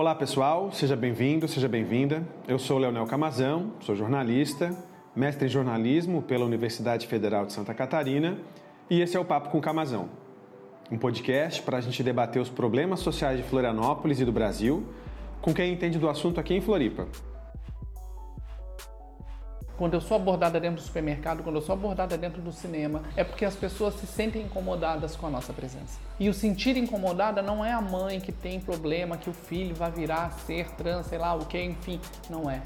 Olá pessoal, seja bem-vindo, seja bem-vinda. Eu sou Leonel Camazão, sou jornalista, mestre em jornalismo pela Universidade Federal de Santa Catarina e esse é o Papo com Camazão, um podcast para a gente debater os problemas sociais de Florianópolis e do Brasil com quem entende do assunto aqui em Floripa. Quando eu sou abordada dentro do supermercado, quando eu sou abordada dentro do cinema, é porque as pessoas se sentem incomodadas com a nossa presença. E o sentir incomodada não é a mãe que tem problema, que o filho vai virar ser trans, sei lá o que, enfim, não é.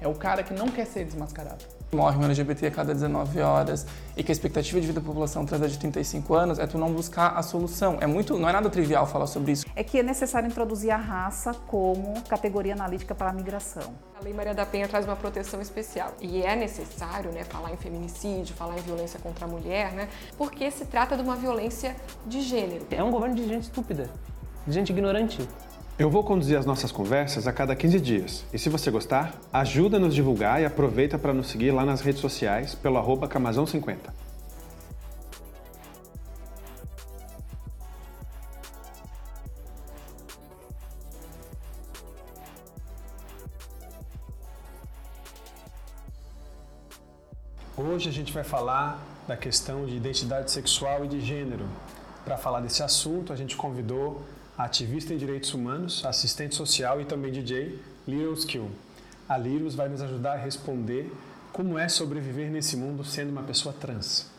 É o cara que não quer ser desmascarado morre um LGBT a cada 19 horas e que a expectativa de vida da população trans é de 35 anos, é tu não buscar a solução. É muito, não é nada trivial falar sobre isso. É que é necessário introduzir a raça como categoria analítica para a migração. A Lei Maria da Penha traz uma proteção especial e é necessário, né, falar em feminicídio, falar em violência contra a mulher, né, porque se trata de uma violência de gênero. É um governo de gente estúpida, de gente ignorante. Eu vou conduzir as nossas conversas a cada 15 dias. E se você gostar, ajuda a nos divulgar e aproveita para nos seguir lá nas redes sociais pelo arroba Camazão50. Hoje a gente vai falar da questão de identidade sexual e de gênero. Para falar desse assunto, a gente convidou ativista em direitos humanos, assistente social e também DJ, Liros Kill. A Liros vai nos ajudar a responder como é sobreviver nesse mundo sendo uma pessoa trans.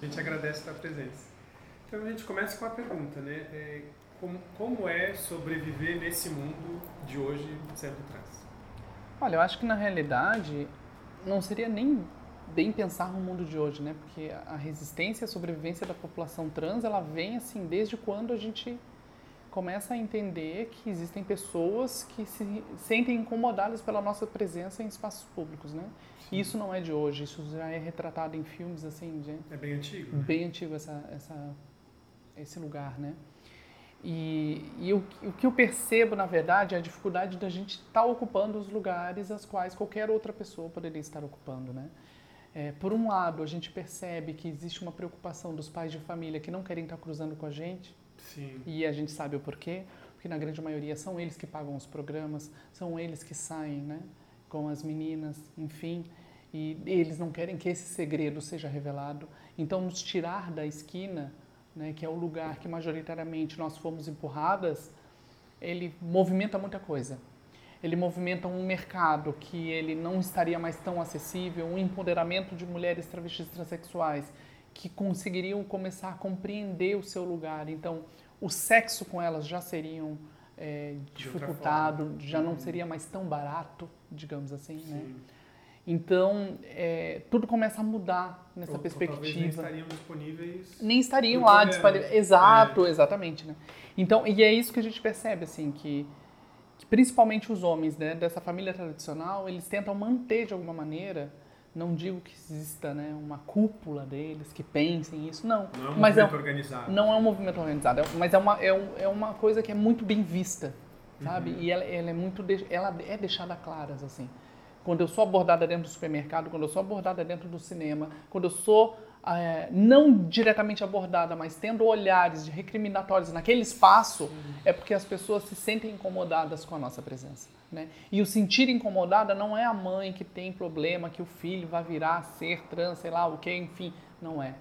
A gente agradece a presença. Então a gente começa com a pergunta, né? É, como, como é sobreviver nesse mundo de hoje sendo trans? Olha, eu acho que na realidade não seria nem bem pensar no mundo de hoje, né? Porque a resistência e a sobrevivência da população trans, ela vem assim desde quando a gente começa a entender que existem pessoas que se sentem incomodadas pela nossa presença em espaços públicos, né? E isso não é de hoje, isso já é retratado em filmes assim, de, é bem antigo. Né? Bem antigo essa, essa esse lugar, né? E, e o, o, que eu percebo, na verdade, é a dificuldade da gente estar tá ocupando os lugares as quais qualquer outra pessoa poderia estar ocupando, né? É, por um lado, a gente percebe que existe uma preocupação dos pais de família que não querem estar tá cruzando com a gente, Sim. E a gente sabe o porquê, porque na grande maioria são eles que pagam os programas, são eles que saem, né, com as meninas, enfim, e eles não querem que esse segredo seja revelado. Então, nos tirar da esquina, né, que é o lugar que majoritariamente nós fomos empurradas, ele movimenta muita coisa. Ele movimenta um mercado que ele não estaria mais tão acessível, um empoderamento de mulheres travestis transexuais que conseguiriam começar a compreender o seu lugar. Então, o sexo com elas já seriam é, dificultado, já não uhum. seria mais tão barato, digamos assim, né? Sim. né? Então, é, tudo começa a mudar nessa ou, perspectiva. Ou nem estariam disponíveis. Nem estariam lá disponíveis. Exato, é. exatamente. Né? Então, e é isso que a gente percebe, assim, que, que principalmente os homens né, dessa família tradicional, eles tentam manter de alguma maneira não digo que exista né, uma cúpula deles que pensem isso, não. Não é um mas movimento é, organizado. Não é um movimento organizado, é, mas é uma, é, um, é uma coisa que é muito bem vista, sabe? Uhum. E ela, ela, é muito, ela é deixada claras, assim. Quando eu sou abordada dentro do supermercado, quando eu sou abordada dentro do cinema, quando eu sou é, não diretamente abordada, mas tendo olhares de recriminatórios naquele espaço, é porque as pessoas se sentem incomodadas com a nossa presença. Né? E o sentir incomodada não é a mãe que tem problema, que o filho vai virar ser trans, sei lá o que, enfim. Não é.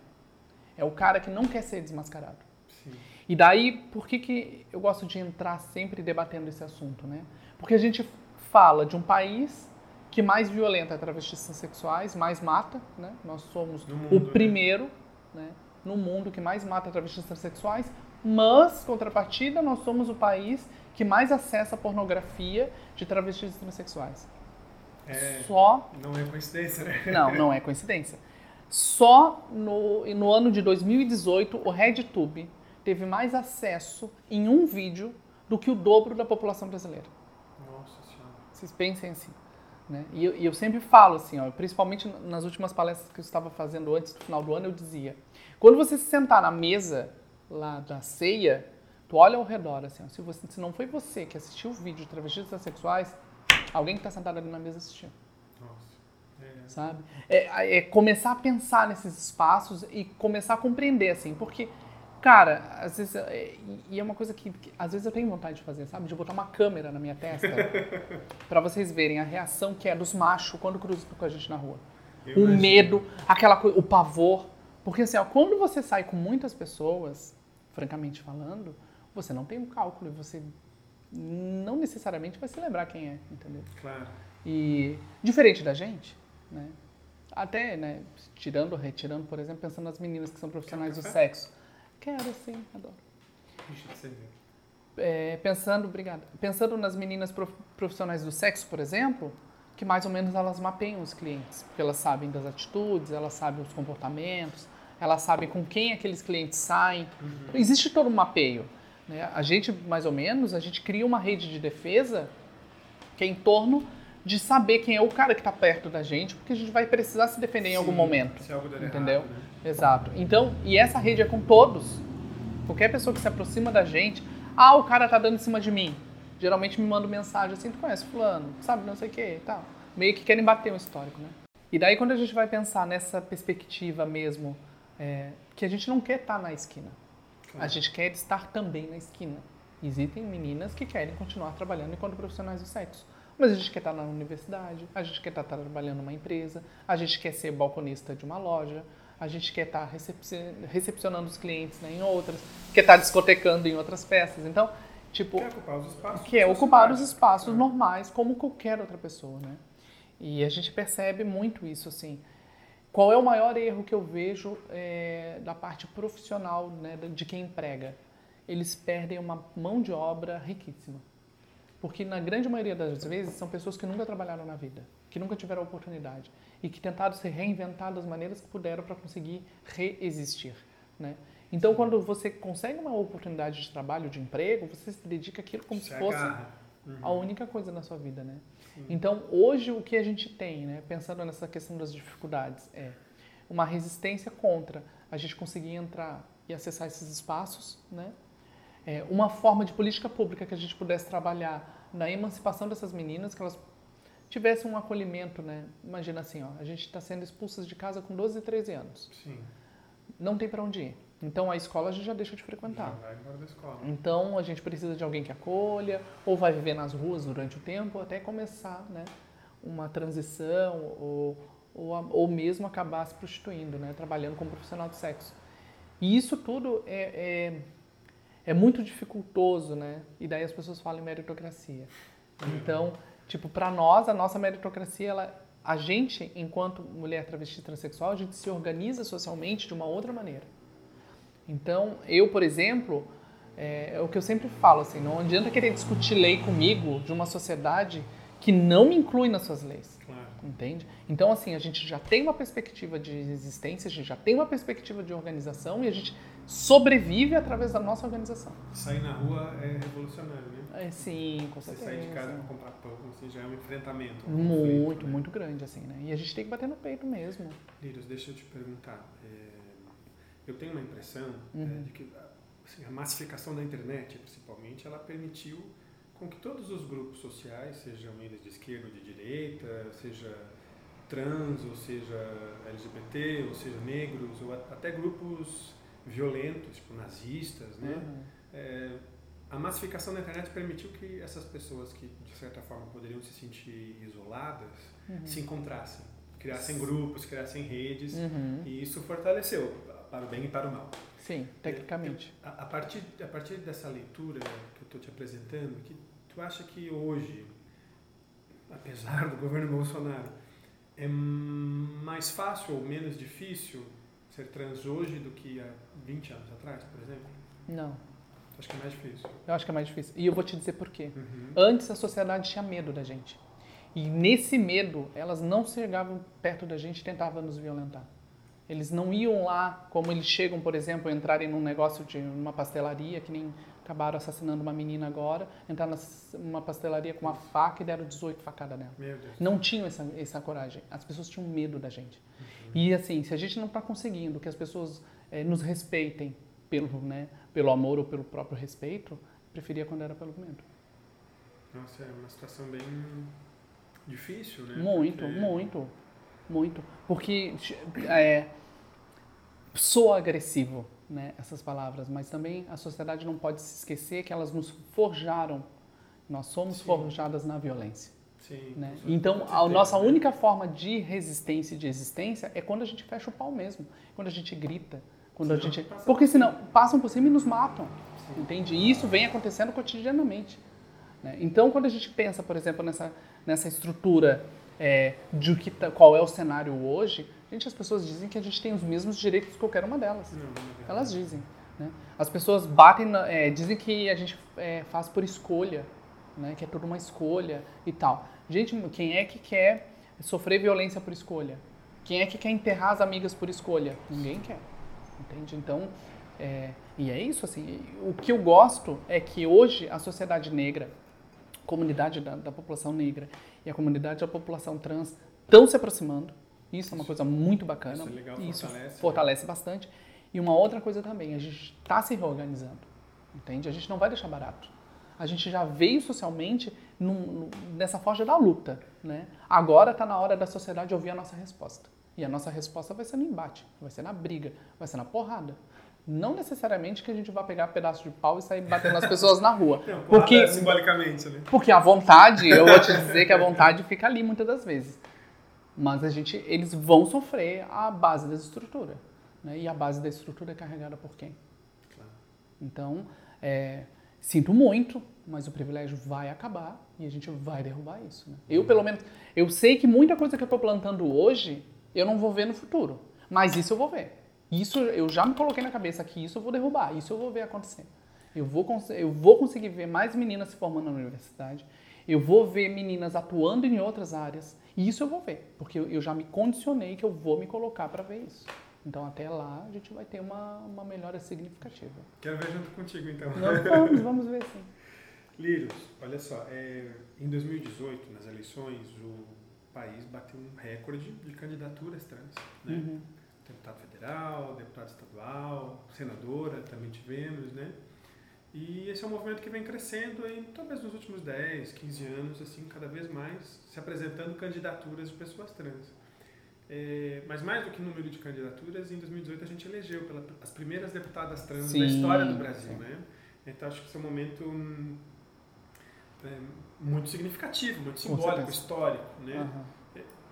É o cara que não quer ser desmascarado. Sim. E daí, por que, que eu gosto de entrar sempre debatendo esse assunto? Né? Porque a gente fala de um país que mais violenta travestis sexuais, mais mata. Né? Nós somos mundo, o né? primeiro né? no mundo que mais mata travestis transexuais, mas, contrapartida, nós somos o país que mais acessa pornografia de travestis transexuais. É, Só. Não é coincidência, né? Não, não é coincidência. Só no, no ano de 2018, o RedTube teve mais acesso em um vídeo do que o dobro da população brasileira. Nossa Senhora. Vocês pensem assim. Né? E, eu, e eu sempre falo assim, ó, principalmente nas últimas palestras que eu estava fazendo antes do final do ano, eu dizia: quando você se sentar na mesa lá da ceia, Tu olha ao redor, assim, ó, se, você, se não foi você que assistiu o vídeo de travestis sexuais, alguém que está sentado ali na mesa assistiu. Nossa. É. Sabe? É, é, começar a pensar nesses espaços e começar a compreender, assim, porque Cara, às vezes, é, e é uma coisa que, que às vezes eu tenho vontade de fazer, sabe? De botar uma câmera na minha testa pra vocês verem a reação que é dos machos quando cruzam com a gente na rua. Eu o imagino. medo, aquela coisa, o pavor. Porque assim, ó, quando você sai com muitas pessoas, francamente falando, você não tem um cálculo e você não necessariamente vai se lembrar quem é, entendeu? Claro. E diferente da gente, né? Até, né, tirando, retirando, por exemplo, pensando nas meninas que são profissionais do sexo. Quero sim, adoro. Deixa de ser ver. É, pensando, obrigada. Pensando nas meninas prof- profissionais do sexo, por exemplo, que mais ou menos elas mapeiam os clientes, porque elas sabem das atitudes, elas sabem os comportamentos, elas sabem com quem aqueles clientes saem. Existe todo um mapeio. Né? A gente, mais ou menos, a gente cria uma rede de defesa que é em torno de saber quem é o cara que está perto da gente, porque a gente vai precisar se defender em algum Sim, momento. Se algo der Entendeu? errado, né? Exato. Então, e essa rede é com todos. Qualquer pessoa que se aproxima da gente, ah, o cara tá dando em cima de mim. Geralmente me manda mensagem assim, tu conhece fulano, sabe, não sei o que e tal. Meio que querem bater um histórico, né? E daí quando a gente vai pensar nessa perspectiva mesmo, é, que a gente não quer estar na esquina. A gente quer estar também na esquina. Existem meninas que querem continuar trabalhando enquanto profissionais do sexo. Mas a gente quer estar na universidade, a gente quer estar trabalhando numa empresa, a gente quer ser balconista de uma loja, a gente quer estar recepci- recepcionando os clientes né, em outras, quer estar discotecando em outras festas. Então, tipo, Quer ocupar os espaços. que é da ocupar os espaços normais como qualquer outra pessoa, né? E a gente percebe muito isso, assim. Qual é o maior erro que eu vejo é, da parte profissional né, de quem emprega? Eles perdem uma mão de obra riquíssima. Porque na grande maioria das vezes são pessoas que nunca trabalharam na vida, que nunca tiveram oportunidade e que tentaram se reinventar das maneiras que puderam para conseguir reexistir, né? Então, quando você consegue uma oportunidade de trabalho, de emprego, você se dedica àquilo como Se se fosse agarra. a única coisa na sua vida, né? Então, hoje o que a gente tem, né, pensando nessa questão das dificuldades, é uma resistência contra a gente conseguir entrar e acessar esses espaços, né? É, uma forma de política pública que a gente pudesse trabalhar na emancipação dessas meninas, que elas tivessem um acolhimento, né? Imagina assim, ó, a gente está sendo expulsas de casa com 12 e 13 anos. Sim. Não tem para onde ir. Então, a escola a gente já deixa de Já frequentar. vai embora da escola. Então a gente precisa de alguém que acolha, ou vai viver nas ruas durante o tempo, até começar né, uma transição, ou, ou, ou mesmo acabar se prostituindo, né, trabalhando como profissional de sexo. E isso tudo é, é, é muito dificultoso, né? E daí as pessoas falam em meritocracia. Então, tipo, para nós, a nossa meritocracia, ela, a gente, enquanto mulher travesti transexual, a gente se organiza socialmente de uma outra maneira. Então, eu, por exemplo, é, é o que eu sempre falo, assim, não adianta querer discutir lei comigo de uma sociedade que não me inclui nas suas leis, Claro. entende? Então, assim, a gente já tem uma perspectiva de existência, a gente já tem uma perspectiva de organização e a gente sobrevive através da nossa organização. Sair na rua é revolucionário, né? É, sim, com Você certeza. sair de casa para comprar pão, assim, já é um enfrentamento. um conflito, Muito, né? muito grande, assim, né? E a gente tem que bater no peito mesmo. Lírios, deixa eu te perguntar. é, eu tenho uma impressão é, Uhum. de que assim, a massificação da internet, principalmente, ela permitiu com que todos os grupos sociais, sejam eles de esquerda ou de direita, seja trans, ou seja LGBT, ou seja negros, ou até grupos violentos, tipo nazistas, né? Uhum. É, a massificação da internet permitiu que essas pessoas que, de certa forma, poderiam se sentir isoladas, Uhum. se encontrassem, criassem grupos, criassem redes, Uhum. e isso fortaleceu, para o bem e para o mal. Sim, tecnicamente. A, a partir, a partir dessa leitura que eu estou te apresentando, que tu acha que hoje, apesar do governo Bolsonaro, é mais fácil ou menos difícil ser trans hoje do que há 20 anos atrás, por exemplo? Não, Tu acha que é mais difícil? eu acho que é mais difícil. E eu vou te dizer por quê. Uhum. Antes a sociedade tinha medo da gente. E nesse medo, elas não chegavam perto da gente e tentavam nos violentar. Eles não iam lá, como eles chegam, por exemplo, entrarem num negócio de uma pastelaria, que nem acabaram assassinando uma menina agora, entrar numa pastelaria com uma faca e deram 18 facadas nela. Não tinham essa, essa coragem. As pessoas tinham medo da gente. E assim, se a gente não está conseguindo que as pessoas eh, nos respeitem pelo, né, pelo amor ou pelo próprio respeito, preferia quando era pelo medo. Nossa, é uma situação bem difícil, né? Muito, Porque- muito, muito. Porque é, sou agressivo, né, essas palavras, mas também a sociedade não pode se esquecer que elas nos forjaram. Nós somos Sim. forjadas na violência. Sim. Né? Então, a nossa né? única forma de resistência e de existência é quando a gente fecha o pau mesmo, quando a gente grita, quando a Senão gente, passa porque senão passam por cima e nos matam, entende? E isso vem acontecendo cotidianamente. né? Então, quando a gente pensa, por exemplo, nessa nessa estrutura é, de que tá- qual é o cenário hoje, gente, as pessoas dizem que a gente tem os mesmos direitos que qualquer uma delas. Não, não é. Elas dizem. Né? As pessoas batem, na- é, dizem que a gente é, faz por escolha, né? que é tudo uma escolha e tal. Gente, quem é que quer sofrer violência por escolha? Quem é que quer enterrar as amigas por escolha? Ninguém quer. Entende? Então, é, e é isso assim. O que eu gosto é que hoje a sociedade negra, a comunidade da, da população negra e a comunidade da população trans estão se aproximando. Isso é uma coisa muito bacana. Isso é legal, Isso fortalece, né? fortalece bastante. E uma outra coisa também, a gente está se reorganizando, entende? A gente não vai deixar barato. A gente já veio socialmente num- nessa forja da luta, né? Agora está na hora da sociedade ouvir a nossa resposta. E a nossa resposta vai ser no embate, vai ser na briga, vai ser na porrada. Não necessariamente que a gente vai pegar pedaço de pau e sair batendo nas pessoas na rua. Não, Porque, simbolicamente, né? porque a vontade, eu vou te dizer que a vontade fica ali muitas das vezes. Mas a gente, eles vão sofrer a base da estrutura. Né? E a base da estrutura é carregada por quem? Claro. Então, é, sinto muito, mas o privilégio vai acabar e a gente vai derrubar isso. né? Eu, pelo menos, eu sei que muita coisa que eu estou plantando hoje, eu não vou ver no futuro. Mas isso eu vou ver. Isso eu já me coloquei na cabeça que isso eu vou derrubar, isso eu vou ver acontecer. Eu vou, eu vou conseguir ver mais meninas se formando na universidade, eu vou ver meninas atuando em outras áreas, e isso eu vou ver, porque eu, já me condicionei que eu vou me colocar para ver isso. Então, até lá, a gente vai ter uma, uma melhora significativa. Quero ver junto contigo, então. Não, vamos, vamos ver sim. Lírios, olha só, é, em 2018, nas eleições, o país bateu um recorde de candidaturas trans. Né? Uhum. Deputado federal, deputado estadual, senadora também tivemos, né? E esse é um movimento que vem crescendo aí, talvez nos últimos 10, 15 anos, assim, cada vez mais se apresentando candidaturas de pessoas trans. É, mas mais do que número de candidaturas, em 2018 a gente elegeu pela, as primeiras deputadas trans Sim, da história do Brasil, sim. né? Então acho que esse é um momento hum, é, muito significativo, muito simbólico, histórico, né? Aham.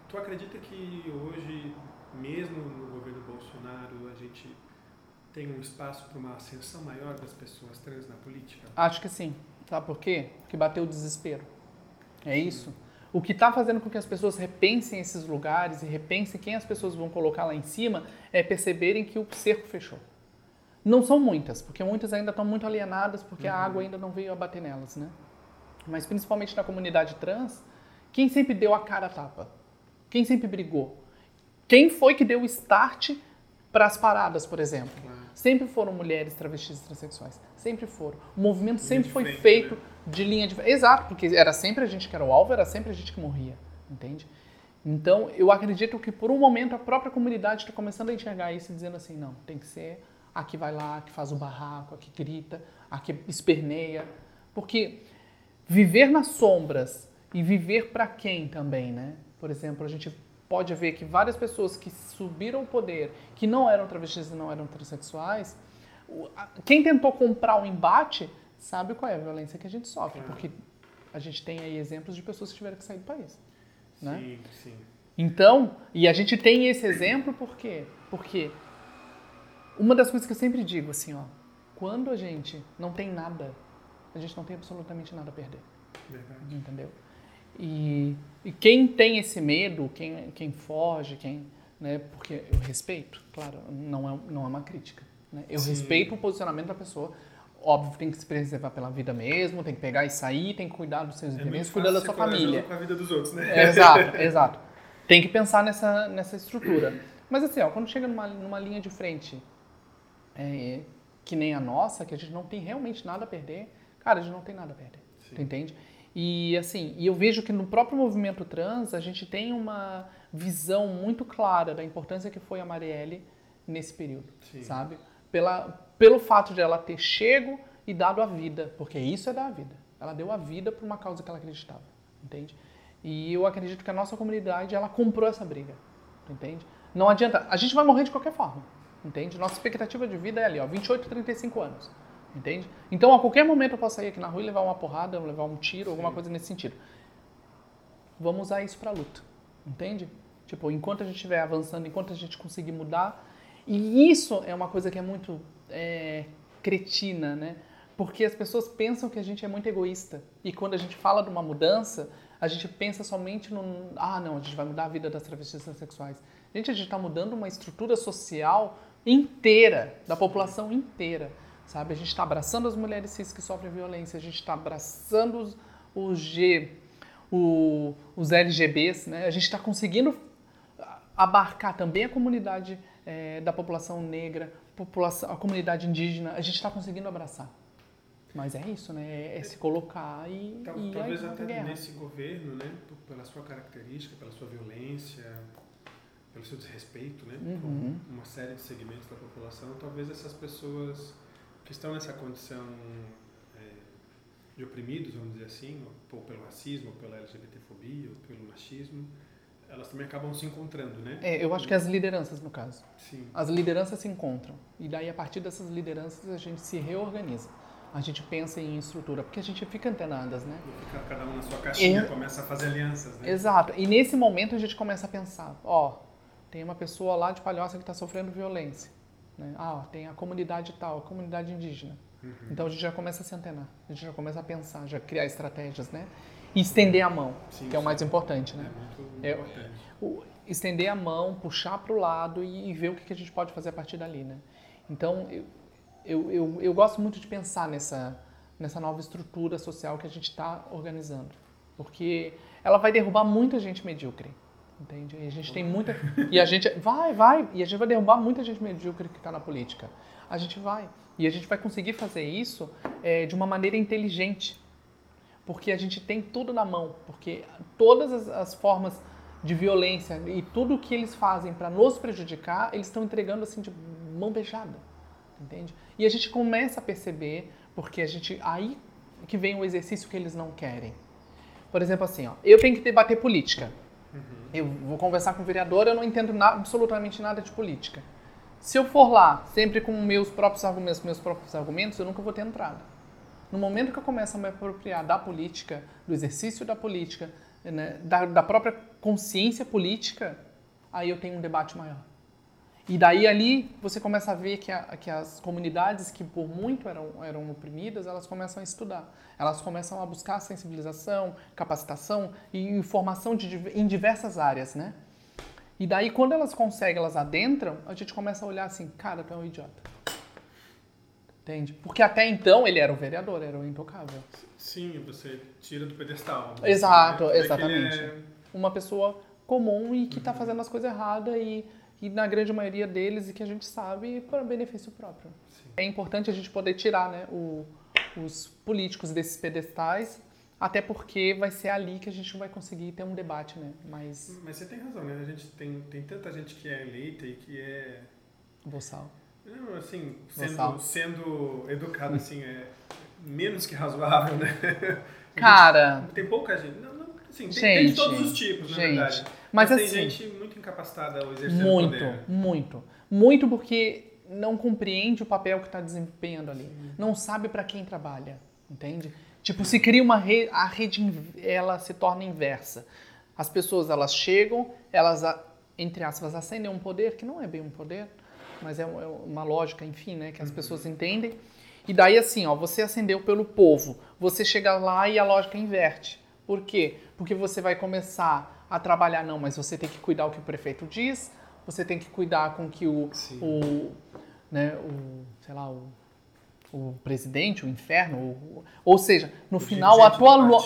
Tu acredita que hoje, mesmo no governo Bolsonaro, a gente tem um espaço para uma ascensão maior das pessoas trans na política? Acho que sim. Sabe por quê? Porque bateu o desespero. É isso. O que está fazendo com que as pessoas repensem esses lugares e repensem quem as pessoas vão colocar lá em cima é perceberem que o cerco fechou. Não são muitas, porque muitas ainda estão muito alienadas porque a água ainda não veio a bater nelas, né? Mas principalmente na comunidade trans, quem sempre deu a cara a tapa? Quem sempre brigou? Quem foi que deu o start para as paradas, por exemplo? Sempre foram mulheres travestis e transexuais. Sempre foram. O movimento sempre foi feito né? de linha de Exato, porque era sempre a gente que era o alvo, era sempre a gente que morria. Entende? Então, eu acredito que por um momento a própria comunidade está começando a enxergar isso e dizendo assim: não, tem que ser a que vai lá, a que faz o barraco, a que grita, a que esperneia. Porque viver nas sombras e viver para quem também, né? Por exemplo, a gente pode ver que várias pessoas que subiram ao poder, que não eram travestis e não eram transexuais, o- quem tentou comprar o embate sabe qual é a violência que a gente sofre, porque a gente tem aí exemplos de pessoas que tiveram que sair do país. Né? Sim, sim. Então, e a gente tem esse exemplo por quê? Porque uma das coisas que eu sempre digo assim, ó, quando a gente não tem nada, a gente não tem absolutamente nada a perder, Verdade. entendeu? E, e quem tem esse medo, quem, quem foge, quem, né, porque eu respeito, claro, não é, não é uma crítica, né? Eu Sim. respeito o posicionamento da pessoa, óbvio, tem que se preservar pela vida mesmo, tem que pegar e sair, tem que cuidar dos seus É interesses, cuidar da sua família. com a vida dos outros, né? Exato, exato. Tem que pensar nessa, nessa estrutura. Mas assim, ó, quando chega numa, numa linha de frente é, que nem a nossa, que a gente não tem realmente nada a perder, cara, a gente não tem nada a perder. Sim. Tu entende? E assim, e eu vejo que no próprio movimento trans a gente tem uma visão muito clara da importância que foi a Marielle nesse período, Sim. sabe? Pela, pelo fato de ela ter chego e dado a vida, porque isso é dar a vida. Ela deu a vida por uma causa que ela acreditava, entende? E eu acredito que a nossa comunidade, ela comprou essa briga, entende? Não adianta, a gente vai morrer de qualquer forma. entende? Nossa expectativa de vida é ali, ó, 28, 35 anos, entende? Então, a qualquer momento eu posso sair aqui na rua e levar uma porrada, levar um tiro, alguma coisa nesse sentido. Vamos usar isso para luta, entende? Tipo, enquanto a gente estiver avançando, enquanto a gente conseguir mudar, e isso é uma coisa que é muito é, cretina, né? Porque as pessoas pensam que a gente é muito egoísta. E quando a gente fala de uma mudança, a gente pensa somente no. Ah, não, a gente vai mudar a vida das travestis sexuais. Gente, a gente está mudando uma estrutura social inteira, da população inteira. Sabe? A gente está abraçando as mulheres cis que sofrem violência, a gente está abraçando os, os G, o, os LGBs, né? A gente está conseguindo abarcar também a comunidade é, da população negra, população, a comunidade indígena, a gente está conseguindo abraçar. Mas é isso, né? É, é se colocar e. Tal, e talvez até guerra. nesse governo, né, pela sua característica, pela sua violência, pelo seu desrespeito, né, Uhum. com uma série de segmentos da população, talvez essas pessoas que estão nessa condição é, de oprimidos, vamos dizer assim, ou, pelo racismo, ou pela LGBTfobia, ou pelo machismo, elas também acabam se encontrando, né? É, eu acho que as lideranças, no caso. Sim. As lideranças se encontram. E daí, a partir dessas lideranças, a gente se reorganiza. A gente pensa em estrutura, porque a gente fica antenadas, né? E fica cada um na sua caixinha, É. começa a fazer alianças, né? Exato. E nesse momento a gente começa a pensar, ó, tem uma pessoa lá de Palhoça que está sofrendo violência. Né? Ah, ó, tem a comunidade tal, a comunidade indígena. Uhum. Então a gente já começa a se antenar, a gente já começa a pensar, já criar estratégias, né? E estender a mão, Sim, que é o sim. mais importante, É né? muito É, importante. o- estender a mão, puxar para o lado e, e ver o que, que a gente pode fazer a partir dali, né? Então, eu, eu, eu, eu gosto muito de pensar nessa, nessa nova estrutura social que a gente está organizando, porque ela vai derrubar muita gente medíocre, entende? E a gente tem muita... E a gente... Vai, vai! E a gente vai derrubar muita gente medíocre que está na política. A gente vai. E a gente vai conseguir fazer isso é, de uma maneira inteligente, porque a gente tem tudo na mão, porque todas as, as formas de violência e tudo que eles fazem para nos prejudicar, eles estão entregando assim de mão beijada, entende? E a gente começa a perceber, porque a gente aí que vem o exercício que eles não querem. Por exemplo, assim, ó, eu tenho que debater política. Eu vou conversar com o vereador, eu não entendo na- absolutamente nada de política. Se eu for lá sempre com meus próprios argumentos, meus próprios argumentos, eu nunca vou ter entrada. No momento que eu começo a me apropriar da política, do exercício da política, né, da, da própria consciência política, aí eu tenho um debate maior. E daí ali você começa a ver que, a- que as comunidades que por muito eram, eram oprimidas, elas começam a estudar. Elas começam a buscar sensibilização, capacitação e informação de em diversas áreas, né? E daí quando elas conseguem, elas adentram, a gente começa a olhar assim, cara, tu é um idiota. Entende? Porque até então ele era o vereador, era o intocável. Sim, você tira do pedestal. Exato, que exatamente. é- Uma pessoa comum e que está fazendo as coisas erradas e, e na grande maioria deles e que a gente sabe para benefício próprio. É importante a gente poder tirar né, o- os políticos desses pedestais, até porque vai ser ali que a gente vai conseguir ter um debate, né? Mais Mas você tem razão, né? A gente tem, tem tanta gente que é eleita e que é. boçal. Não, assim, Boçal. sendo, sendo educado assim, é menos que razoável, né? Cara, Tem pouca gente. Não, não, assim, tem, tem de Gente, todos os tipos, na gente, verdade. Mas tem assim- gente muito incapacitada ao exercer o Muito, poder. muito. Muito porque não compreende o papel que está desempenhando ali. Não sabe para quem trabalha, entende? Tipo, se cria uma rede, a rede ela se torna inversa. As pessoas elas chegam, elas entre aspas acendem um poder que não é bem um poder, mas é é uma lógica, enfim, né, que as pessoas entendem. E daí assim, ó, você acendeu pelo povo, você chega lá e a lógica inverte. Por quê? Porque você vai começar a trabalhar, não, mas você tem que cuidar o que o prefeito diz, você tem que cuidar com que o, o né, o, sei lá, o, o presidente, o inferno, o- ou seja, no final a tua lo-.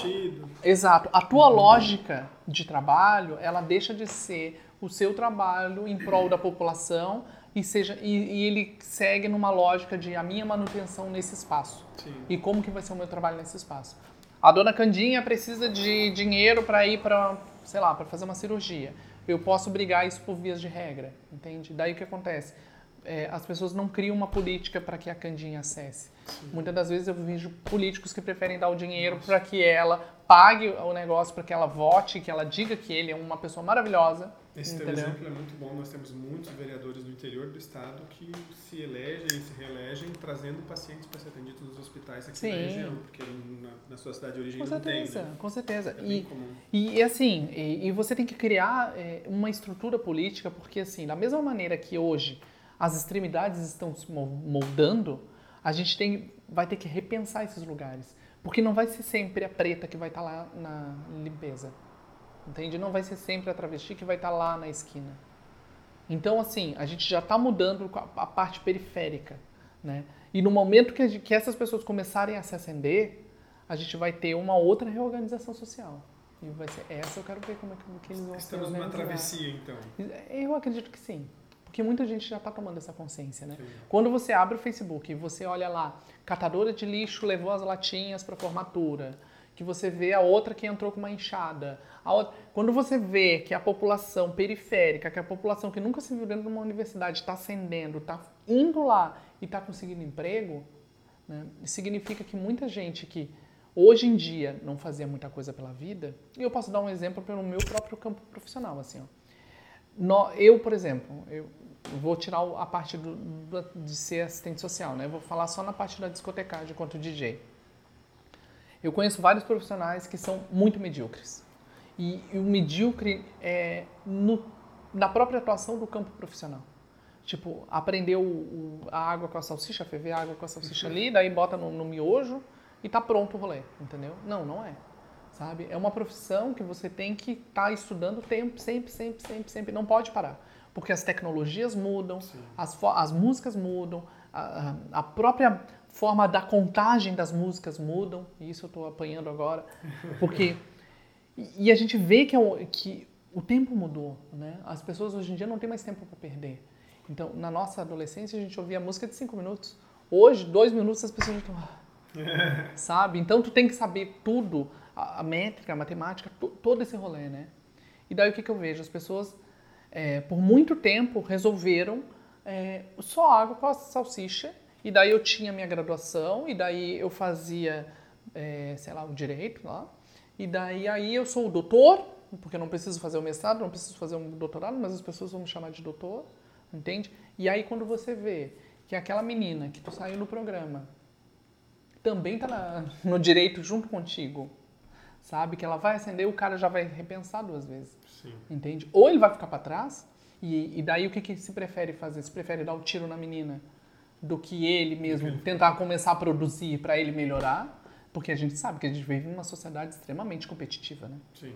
Exato. A tua lógica de trabalho, ela deixa de ser o seu trabalho em prol da população e, seja, e, e ele segue numa lógica de a minha manutenção nesse espaço. Sim. E como que vai ser o meu trabalho nesse espaço? A dona Candinha precisa de dinheiro para ir para, sei lá, para fazer uma cirurgia. Eu posso brigar isso por vias de regra, entende? Daí o que acontece? É, as pessoas não criam uma política para que a Candinha acesse. Muitas das vezes eu vejo políticos que preferem dar o dinheiro para que ela pague o negócio, para que ela vote, que ela diga que ele é uma pessoa maravilhosa, Esse teu exemplo é muito bom. Nós temos muitos vereadores no interior do estado que se elegem e se reelegem trazendo pacientes para ser atendidos nos hospitais aqui Sim. na região, porque na, na sua cidade de origem Com não tem, certeza, né? com certeza. É bem E. E, e assim, e, e você tem que criar é, uma estrutura política, porque assim, da mesma maneira que hoje as extremidades estão se mo- moldando, a gente tem, vai ter que repensar esses lugares. Porque não vai ser sempre a preta que vai estar lá na limpeza. Entende? Não vai ser sempre a travesti que vai estar lá na esquina. Então, assim, a gente já está mudando a, parte periférica, né? E no momento que, gente- que essas pessoas começarem a se acender, a gente vai ter uma outra reorganização social. E vai ser essa, eu quero ver como é que, eles vão Estamos numa travessia, então. Eu acredito que sim. Porque muita gente já está tomando essa consciência, né? Sim. Quando você abre o Facebook e você olha lá, catadora de lixo levou as latinhas para formatura, que você vê a outra que entrou com uma enxada. outra- Quando você vê que a população periférica, que a população que nunca se viu dentro de uma universidade está ascendendo, está indo lá e está conseguindo emprego, né? significa que muita gente que hoje em dia não fazia muita coisa pela vida, e eu posso dar um exemplo pelo meu próprio campo profissional, assim, ó. Nó- eu, por exemplo, eu vou tirar a parte do- do- de ser assistente social, né? Eu vou falar só na parte da discotecagem enquanto DJ. Eu conheço vários profissionais que são muito medíocres. E, e o medíocre é no, na própria atuação do campo profissional. Tipo, aprendeu o- a água com a salsicha, ferver a água com a salsicha ali, daí bota no, no miojo e tá pronto o rolê, entendeu? Não, não é. Sabe? É uma profissão que você tem que estar estudando tempo, sempre, sempre, sempre, sempre. Não pode parar. Porque as tecnologias mudam, as, as músicas mudam, a- a própria forma da contagem das músicas mudam. E isso eu estou apanhando agora. Porque. E, a gente vê que, é o- que o tempo mudou, né? As pessoas hoje em dia não têm mais tempo para perder. Então, na nossa adolescência, a gente ouvia música de cinco minutos. Hoje, dois minutos, as pessoas estão... Sabe? Então, tu tem que saber tudo, a, a métrica, a matemática, todo esse rolê, né? E daí o que, que eu vejo? As pessoas, é, por muito tempo, resolveram é, só água com a salsicha. E daí eu tinha minha graduação, e daí eu fazia, é, sei lá, o direito lá. E daí aí eu sou o doutor, porque eu não preciso fazer o mestrado, não preciso fazer um doutorado, mas as pessoas vão me chamar de doutor, entende? E aí quando você vê que aquela menina que tu saiu no programa também tá na- no direito junto contigo, sabe? Que ela vai acender, o cara já vai repensar duas vezes, Sim. entende? Ou ele vai ficar para trás, e, e daí o que, que se prefere fazer? Se prefere dar o tiro na menina do que ele mesmo tentar começar a produzir para ele melhorar, porque a gente sabe que a gente vive numa sociedade extremamente competitiva, né? Sim.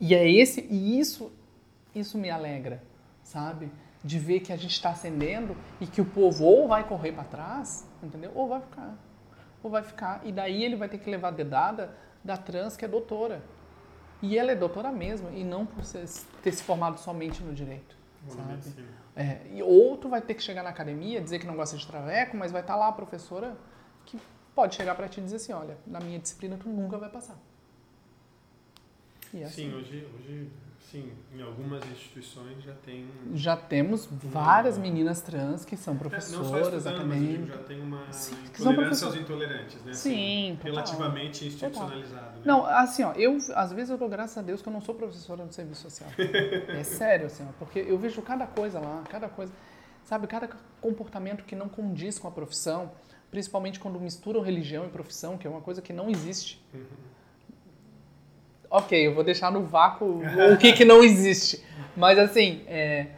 E é esse e isso isso me alegra, sabe? De ver que a gente está ascendendo e que o povo ou vai correr para trás, entendeu? Ou vai ficar. Ou vai ficar. E daí ele vai ter que levar a dedada da trans que é doutora. E ela é doutora mesmo, e não por ter se formado somente no direito. Vamos Sabe? assim. É, e ou tu vai ter que chegar na academia, dizer que não gosta de traveco, mas vai estar lá a professora que pode chegar para ti e dizer assim, olha, na minha disciplina tu nunca vai passar. É assim. Sim, hoje, hoje, sim, em algumas instituições já tem... Já temos várias meninas trans que são É, não só professoras, estudando, mas já tem uma Sim, que são tolerância aos professor- intolerantes, né? Sim, Assim, relativamente institucionalizado. Né? Não, assim, ó, eu às vezes eu dou graças a Deus que eu não sou professora no serviço social. é sério, assim, ó, porque eu vejo cada coisa lá, cada coisa, sabe, cada comportamento que não condiz com a profissão, principalmente quando misturam religião e profissão, que é uma coisa que não existe. Ok, eu vou deixar no vácuo o que, que não existe. Mas assim, é,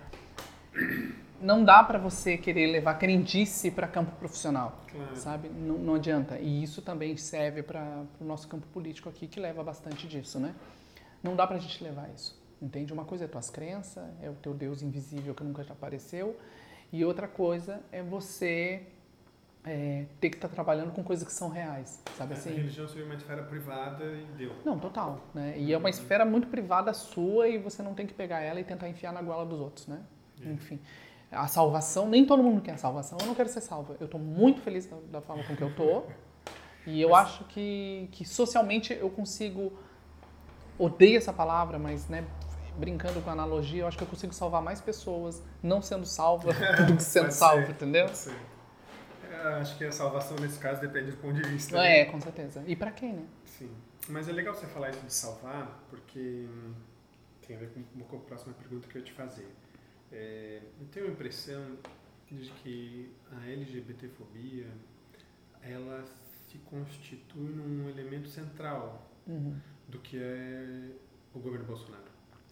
não dá pra você querer levar crendice para campo profissional Claro. sabe? Não, não adianta. E isso também serve para o nosso campo político aqui, que leva bastante disso, né? Não dá para a gente levar isso, entende? Uma coisa é tuas crenças, é o teu Deus invisível que nunca te apareceu, e outra coisa é você é, ter que estar trabalhando com coisas que são reais, sabe A assim? religião seria uma esfera privada e deu. Não, total, né? E é uma esfera muito privada sua e você não tem que pegar ela e tentar enfiar na goela dos outros, né? Enfim, a salvação, nem todo mundo quer a salvação. Eu não quero ser salva. Eu estou muito feliz da, da forma com que eu tô. E eu acho que, que socialmente eu consigo, odeio essa palavra, mas, né, brincando com a analogia, eu acho que eu consigo salvar mais pessoas não sendo salva do que sendo salva, entendeu? pode ser. É, acho que a salvação nesse caso depende do ponto de vista. É, né? com certeza. E pra quem, né? Sim. Mas é legal você falar isso de salvar, porque hum, tem a ver com, a próxima pergunta que eu ia te fazer. É, eu tenho a impressão de que a LGBTfobia ela se constitui num elemento central Uhum. do que é o governo Bolsonaro.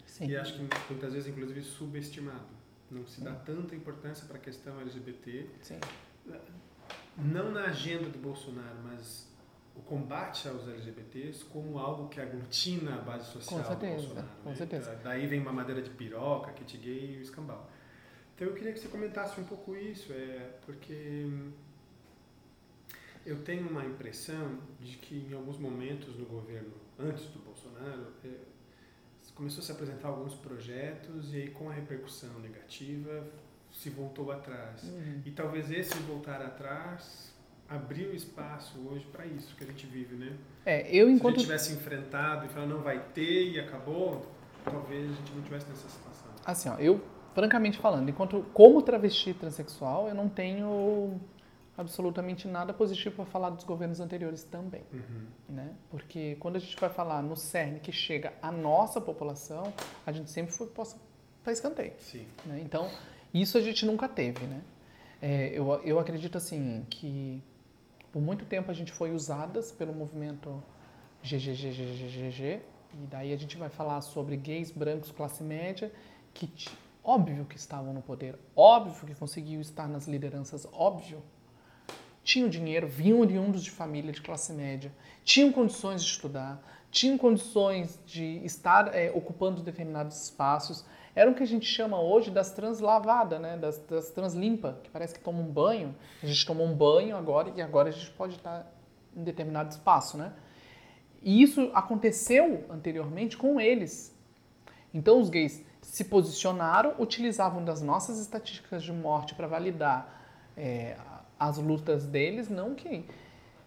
Sim. E acho que muitas vezes, inclusive, subestimado. Não se dá tanta importância para a questão LGBT, Sim. Não na agenda do Bolsonaro, mas o combate aos LGBTs como algo que aglutina a base social Com certeza, do Bolsonaro. com né? certeza. Da- Daí vem uma madeira de piroca, kit gay e o escambau. Então eu queria que você comentasse um pouco isso, é, porque eu tenho uma impressão de que em alguns momentos no governo, antes do Bolsonaro, é, começou a se apresentar alguns projetos e aí com a repercussão negativa se voltou atrás. Uhum. E talvez esse voltar atrás abriu espaço hoje para isso que a gente vive, né? É, eu Se a enquanto gente tivesse enfrentado e falado não vai ter e acabou, talvez a gente não tivesse nessa situação. Assim, ó, eu, francamente falando, enquanto como travesti transexual, eu não tenho absolutamente nada positivo para falar dos governos anteriores também, Uhum. né? Porque quando a gente vai falar no cerne que chega a nossa população, a gente sempre foi posta para escanteio, Sim. né? Então, isso a gente nunca teve, né? É, eu, eu acredito, assim, que por muito tempo a gente foi usadas pelo movimento GGGGGG, e daí a gente vai falar sobre gays brancos classe média, que óbvio que estavam no poder, óbvio que conseguiam estar nas lideranças, óbvio. Tinham dinheiro, vinham oriundos de família de classe média, tinham condições de estudar, tinham condições de estar é, ocupando determinados espaços. Eram o que a gente chama hoje das translavadas, né? das, das translimpa, que parece que toma um banho. A gente tomou um banho agora e agora a gente pode estar em determinado espaço. Né? E isso aconteceu anteriormente com eles. Então os gays se posicionaram, utilizavam das nossas estatísticas de morte para validar é, as lutas deles, não que,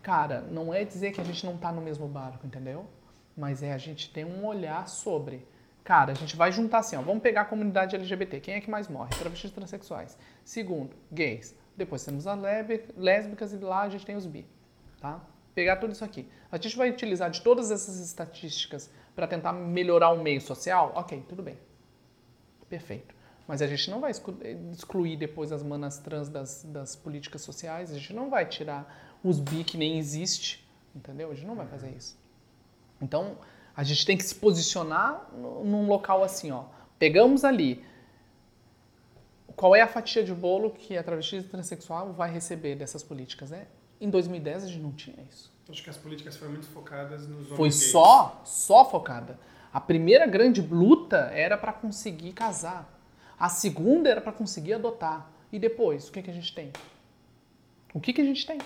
cara, não é dizer que a gente não está no mesmo barco, entendeu? Mas é a gente ter um olhar sobre, cara, a gente vai juntar assim, ó, vamos pegar a comunidade LGBT, quem é que mais morre? Travestis transexuais. Segundo, gays. Depois temos as lésbi- lésbicas e lá a gente tem os bi, tá? Pegar tudo isso aqui. A gente vai utilizar de todas essas estatísticas para tentar melhorar o meio social? Ok, tudo bem. Perfeito. Mas a gente não vai exclu- excluir depois as manas trans das, das políticas sociais, a gente não vai tirar os bi que nem existe, entendeu? A gente não vai fazer isso. Então, a gente tem que se posicionar num local assim, ó. Pegamos ali, qual é a fatia de bolo que a travesti transexual vai receber dessas políticas, né? Em 2010 a gente não tinha isso. Acho que as políticas foram muito focadas nos homens Foi gays. só, só focada. A primeira grande luta era para conseguir casar. A segunda era para conseguir adotar. E depois, o que, que a gente tem? O que, que a gente tem?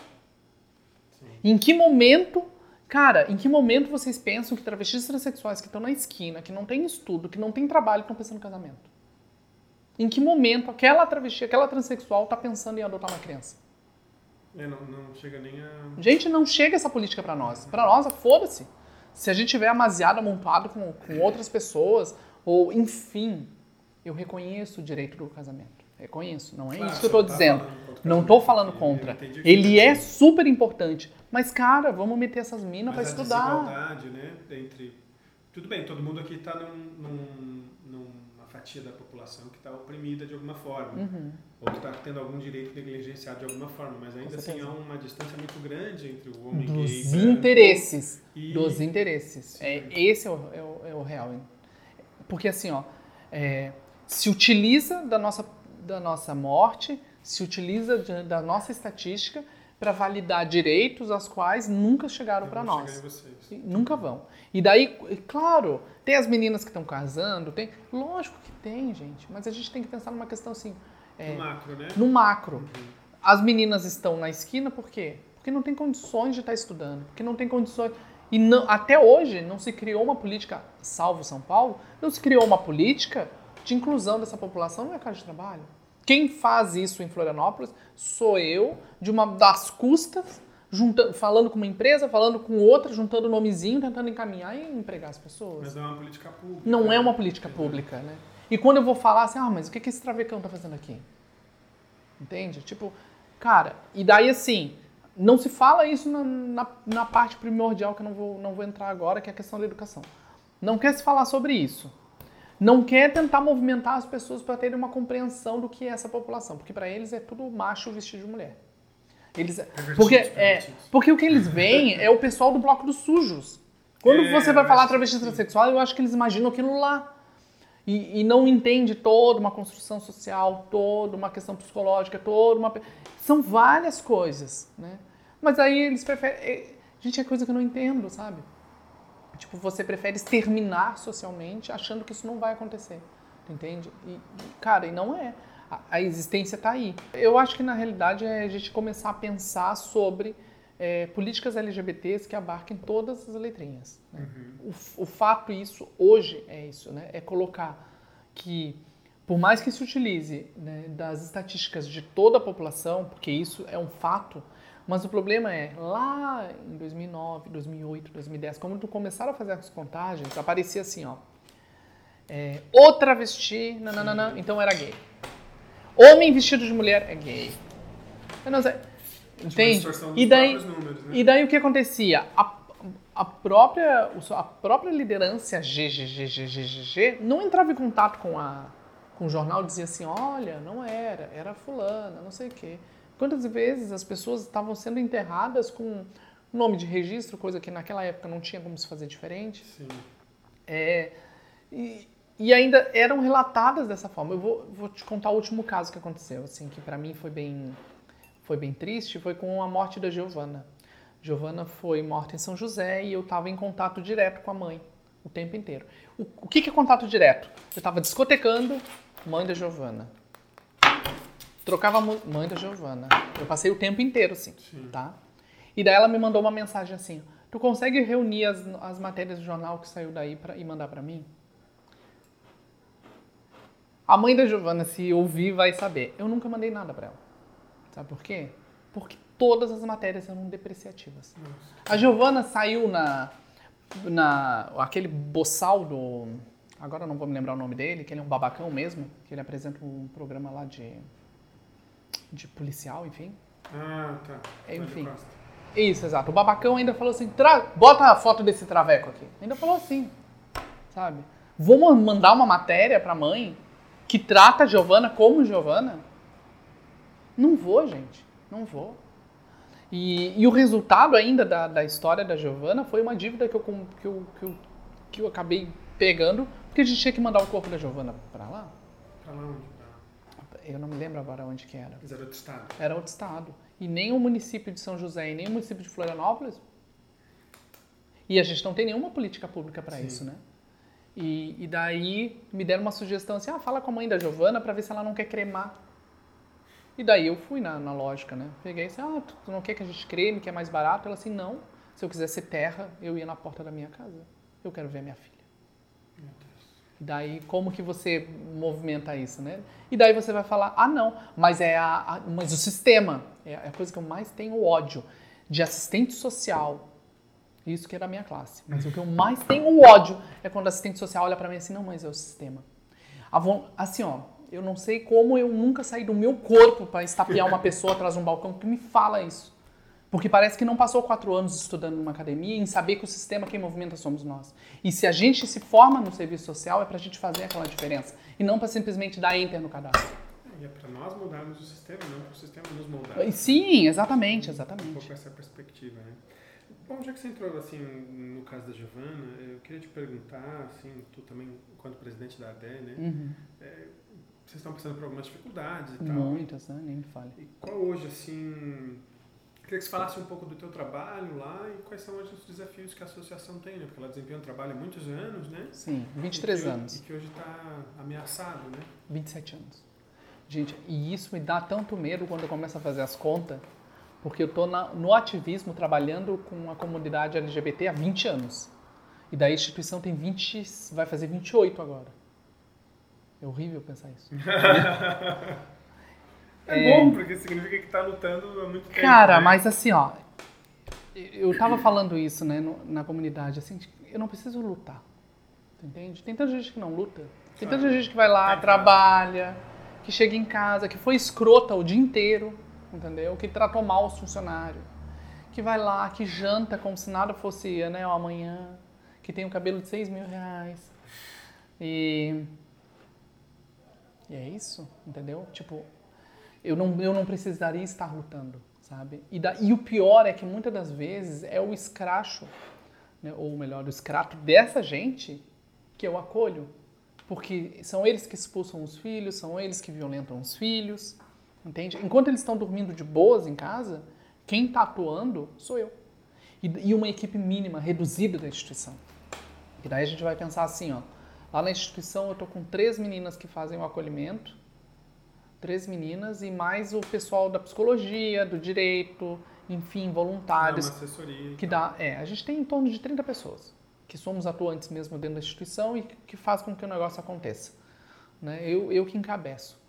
Em que momento, cara, em que momento vocês pensam que travestis transexuais que estão na esquina, que não têm estudo, que não têm trabalho, estão pensando em casamento? Em que momento aquela travesti, aquela transexual está pensando em adotar uma criança? É, não, não chega nem a... Gente, não chega essa política pra nós. Pra nós, foda-se. Se a gente tiver amaziado, amontoado com, com outras pessoas, ou enfim, eu reconheço o direito do casamento. Reconheço. Não é Claro, isso que eu não tá dizendo. Não casamento. falando contra. que Ele é super importante. Mas, cara, vamos meter essas minas pra Mas a estudar. desigualdade, né, entre... Tudo bem, todo mundo aqui está num, num, numa fatia da população que está oprimida de alguma forma. Uhum. Ou que está tendo algum direito negligenciado de alguma forma. Mas ainda assim há uma distância muito grande entre o homem Dos gay branco interesses. e- Dos interesses. É, esse é o, é o- é o real. Porque assim, ó, é, se utiliza da nossa, da nossa morte, se utiliza da nossa estatística para validar direitos aos quais nunca chegaram para nós. Nunca vão. E daí, claro, tem as meninas que estão casando, tem. Lógico que tem, gente. Mas a gente tem que pensar numa questão assim. é, No macro, né? no macro. As meninas estão na esquina por quê? Porque não tem condições de estar estudando, porque não tem condições. E não- até hoje não se criou uma política, salvo São Paulo, não se criou uma política de inclusão dessa população no mercado de trabalho. Quem faz isso em Florianópolis sou eu, de uma das custas, junta- falando com uma empresa, falando com outra, juntando nomezinho, tentando encaminhar e empregar as pessoas. Mas não é uma política pública. Não é uma política pública, né? E quando eu vou falar assim, ah, mas o que, que esse travecão tá fazendo aqui? Entende? Tipo, cara, e daí assim, não se fala isso na, na, na parte primordial que eu não vou, não vou entrar agora, que é a questão da educação. Não quer se falar sobre isso. Não quer tentar movimentar as pessoas para terem uma compreensão do que é essa população, porque para eles é tudo macho vestido de mulher. Eles, porque, é, porque o que eles veem é o pessoal do bloco dos sujos. Quando É, você vai falar travesti transexual, eu acho que eles imaginam aquilo lá. E, e não entende toda uma construção social, toda uma questão psicológica, toda uma. São várias coisas, né? Mas aí eles preferem. é- Gente, é coisa que eu não entendo, sabe? Tipo, você prefere exterminar socialmente achando que isso não vai acontecer. Entende? E, cara, e não é. A, a existência está aí. Eu acho que na realidade é a gente começar a pensar sobre é, políticas LGBTs que abarquem todas as letrinhas. né? O, f- o fato isso hoje é isso, né? É colocar que por mais que se utilize né, das estatísticas de toda a população, porque isso é um fato, mas o problema é, lá em 2009, 2008, 2010, quando começaram a fazer as contagens, aparecia assim, ó, é, o travesti, nananana, então era gay. Homem vestido de mulher é gay. Eu não sei, entende? distorção dos E daí, números, né? e daí o que acontecia? A, a própria, a própria liderança GGGGGG não entrava em contato com, a, com o jornal e dizia assim, olha, não era, era fulana, não sei o quê. Quantas vezes as pessoas estavam sendo enterradas com nome de registro, coisa que naquela época não tinha como se fazer diferente. Sim. É, e, e ainda eram relatadas dessa forma. Eu vou, vou te contar o último caso que aconteceu, assim, que para mim foi bem, foi bem triste, foi com a morte da Giovana. Giovana foi morta em São José e eu estava em contato direto com a mãe o tempo inteiro. O, o que, que é contato direto? Eu estava discotecando, mãe da Giovana. Trocava a mu- mãe da Giovana. Eu passei o tempo inteiro assim, tá? E daí ela me mandou uma mensagem assim: Tu consegue reunir as, as matérias do jornal que saiu daí pra, e mandar pra mim? A mãe da Giovana, se ouvir, vai saber. Eu nunca mandei nada pra ela. Sabe por quê? Porque todas as matérias eram depreciativas. A Giovana saiu na, na. aquele boçal do. Agora não vou me lembrar o nome dele, que ele é um babacão mesmo, que ele apresenta um programa lá de. De policial, enfim. Ah, tá. Enfim. Isso, exato. O babacão ainda falou assim: "Tra- bota a foto desse traveco aqui. Ainda falou assim, sabe? Vou ma- mandar uma matéria pra mãe que trata a Giovana como Giovana? Não vou, gente. Não vou. E, e o resultado ainda da, da história da Giovana foi uma dívida que eu, que, eu, que, eu, que eu acabei pegando, porque a gente tinha que mandar o corpo da Giovana pra lá. Pra lá onde? Eu não me lembro agora onde que era. Mas era outro estado. Era outro estado. E nem o município de São José e nem o município de Florianópolis. E a gente não tem nenhuma política pública para isso, né? E, e daí me deram uma sugestão assim: ah, fala com a mãe da Giovana para ver se ela não quer cremar. E daí eu fui na, na lógica, né? Peguei assim: ah, tu tu não quer que a gente creme, que é mais barato? Ela assim: não. Se eu quisesse terra, eu ia na porta da minha casa. Eu quero ver minha filha. Daí, como que você movimenta isso, né? E daí você vai falar, ah, não, mas é a, a- mas o sistema, é a coisa que eu mais tenho ódio, de assistente social, isso que é da minha classe, mas o que eu mais tenho ódio é quando o assistente social olha pra mim assim, não, mas é o sistema. A assim, ó, eu não sei como eu nunca saí do meu corpo pra estapear uma pessoa atrás de um balcão que me fala isso. Porque parece que não passou quatro anos estudando numa academia em saber que o sistema quem movimenta somos nós. E se a gente se forma no serviço social é pra gente fazer aquela diferença. E não pra simplesmente dar enter no cadastro. E é para nós mudarmos o sistema, não para o sistema nos moldar. Sim, exatamente, Um exatamente. pouco essa perspectiva, né? Bom, já que você entrou assim no caso da Giovana, eu queria te perguntar, assim, tu também, enquanto presidente da ADE, né? Uhum. Vocês estão passando por algumas dificuldades e tal. Muitas, né? Nem me fale. E qual hoje, assim, queria que você falasse um pouco do teu trabalho lá e quais são hoje os desafios que a associação tem, né? Porque ela desempenha um trabalho há muitos anos, né? Sim, 23 E que- anos. E que hoje está ameaçado, né? 27 anos. Gente, e isso me dá tanto medo quando eu começo a fazer as contas, porque eu na- no ativismo trabalhando com a comunidade LGBT há 20 anos. E daí a instituição tem 20, vai fazer 28 agora. É horrível pensar isso. É, bom, porque significa que está lutando há muito tempo. Cara, né? mas assim, ó, eu tava falando isso, né, no- na comunidade, assim, eu não preciso lutar. Entende? Tem tanta gente que não luta. Tem tanta Claro. gente que vai lá, Tá trabalha, que chega em casa, que foi escrota o dia inteiro, entendeu? Que tratou mal os funcionários. Que vai lá, que janta como se nada fosse né, o amanhã, que tem um cabelo de 6 mil reais. E, e é isso, entendeu? Tipo, eu não, eu não precisaria estar lutando, sabe? E, da, e o pior é que muitas das vezes é o escracho, né? ou melhor, o escrato dessa gente que eu acolho. Porque são eles que expulsam os filhos, são eles que violentam os filhos, entende? Enquanto eles estão dormindo de boas em casa, quem está atuando sou eu. E, e uma equipe mínima, reduzida da instituição. E daí a gente vai pensar assim, ó. Lá na instituição eu tô com três meninas que fazem o acolhimento, três meninas e mais o pessoal da psicologia, do direito, enfim, voluntários. Dá uma assessoria. Que dá, é, a gente tem em torno de 30 pessoas que somos atuantes mesmo dentro da instituição e que faz com que o negócio aconteça. Né? Eu, eu que encabeço.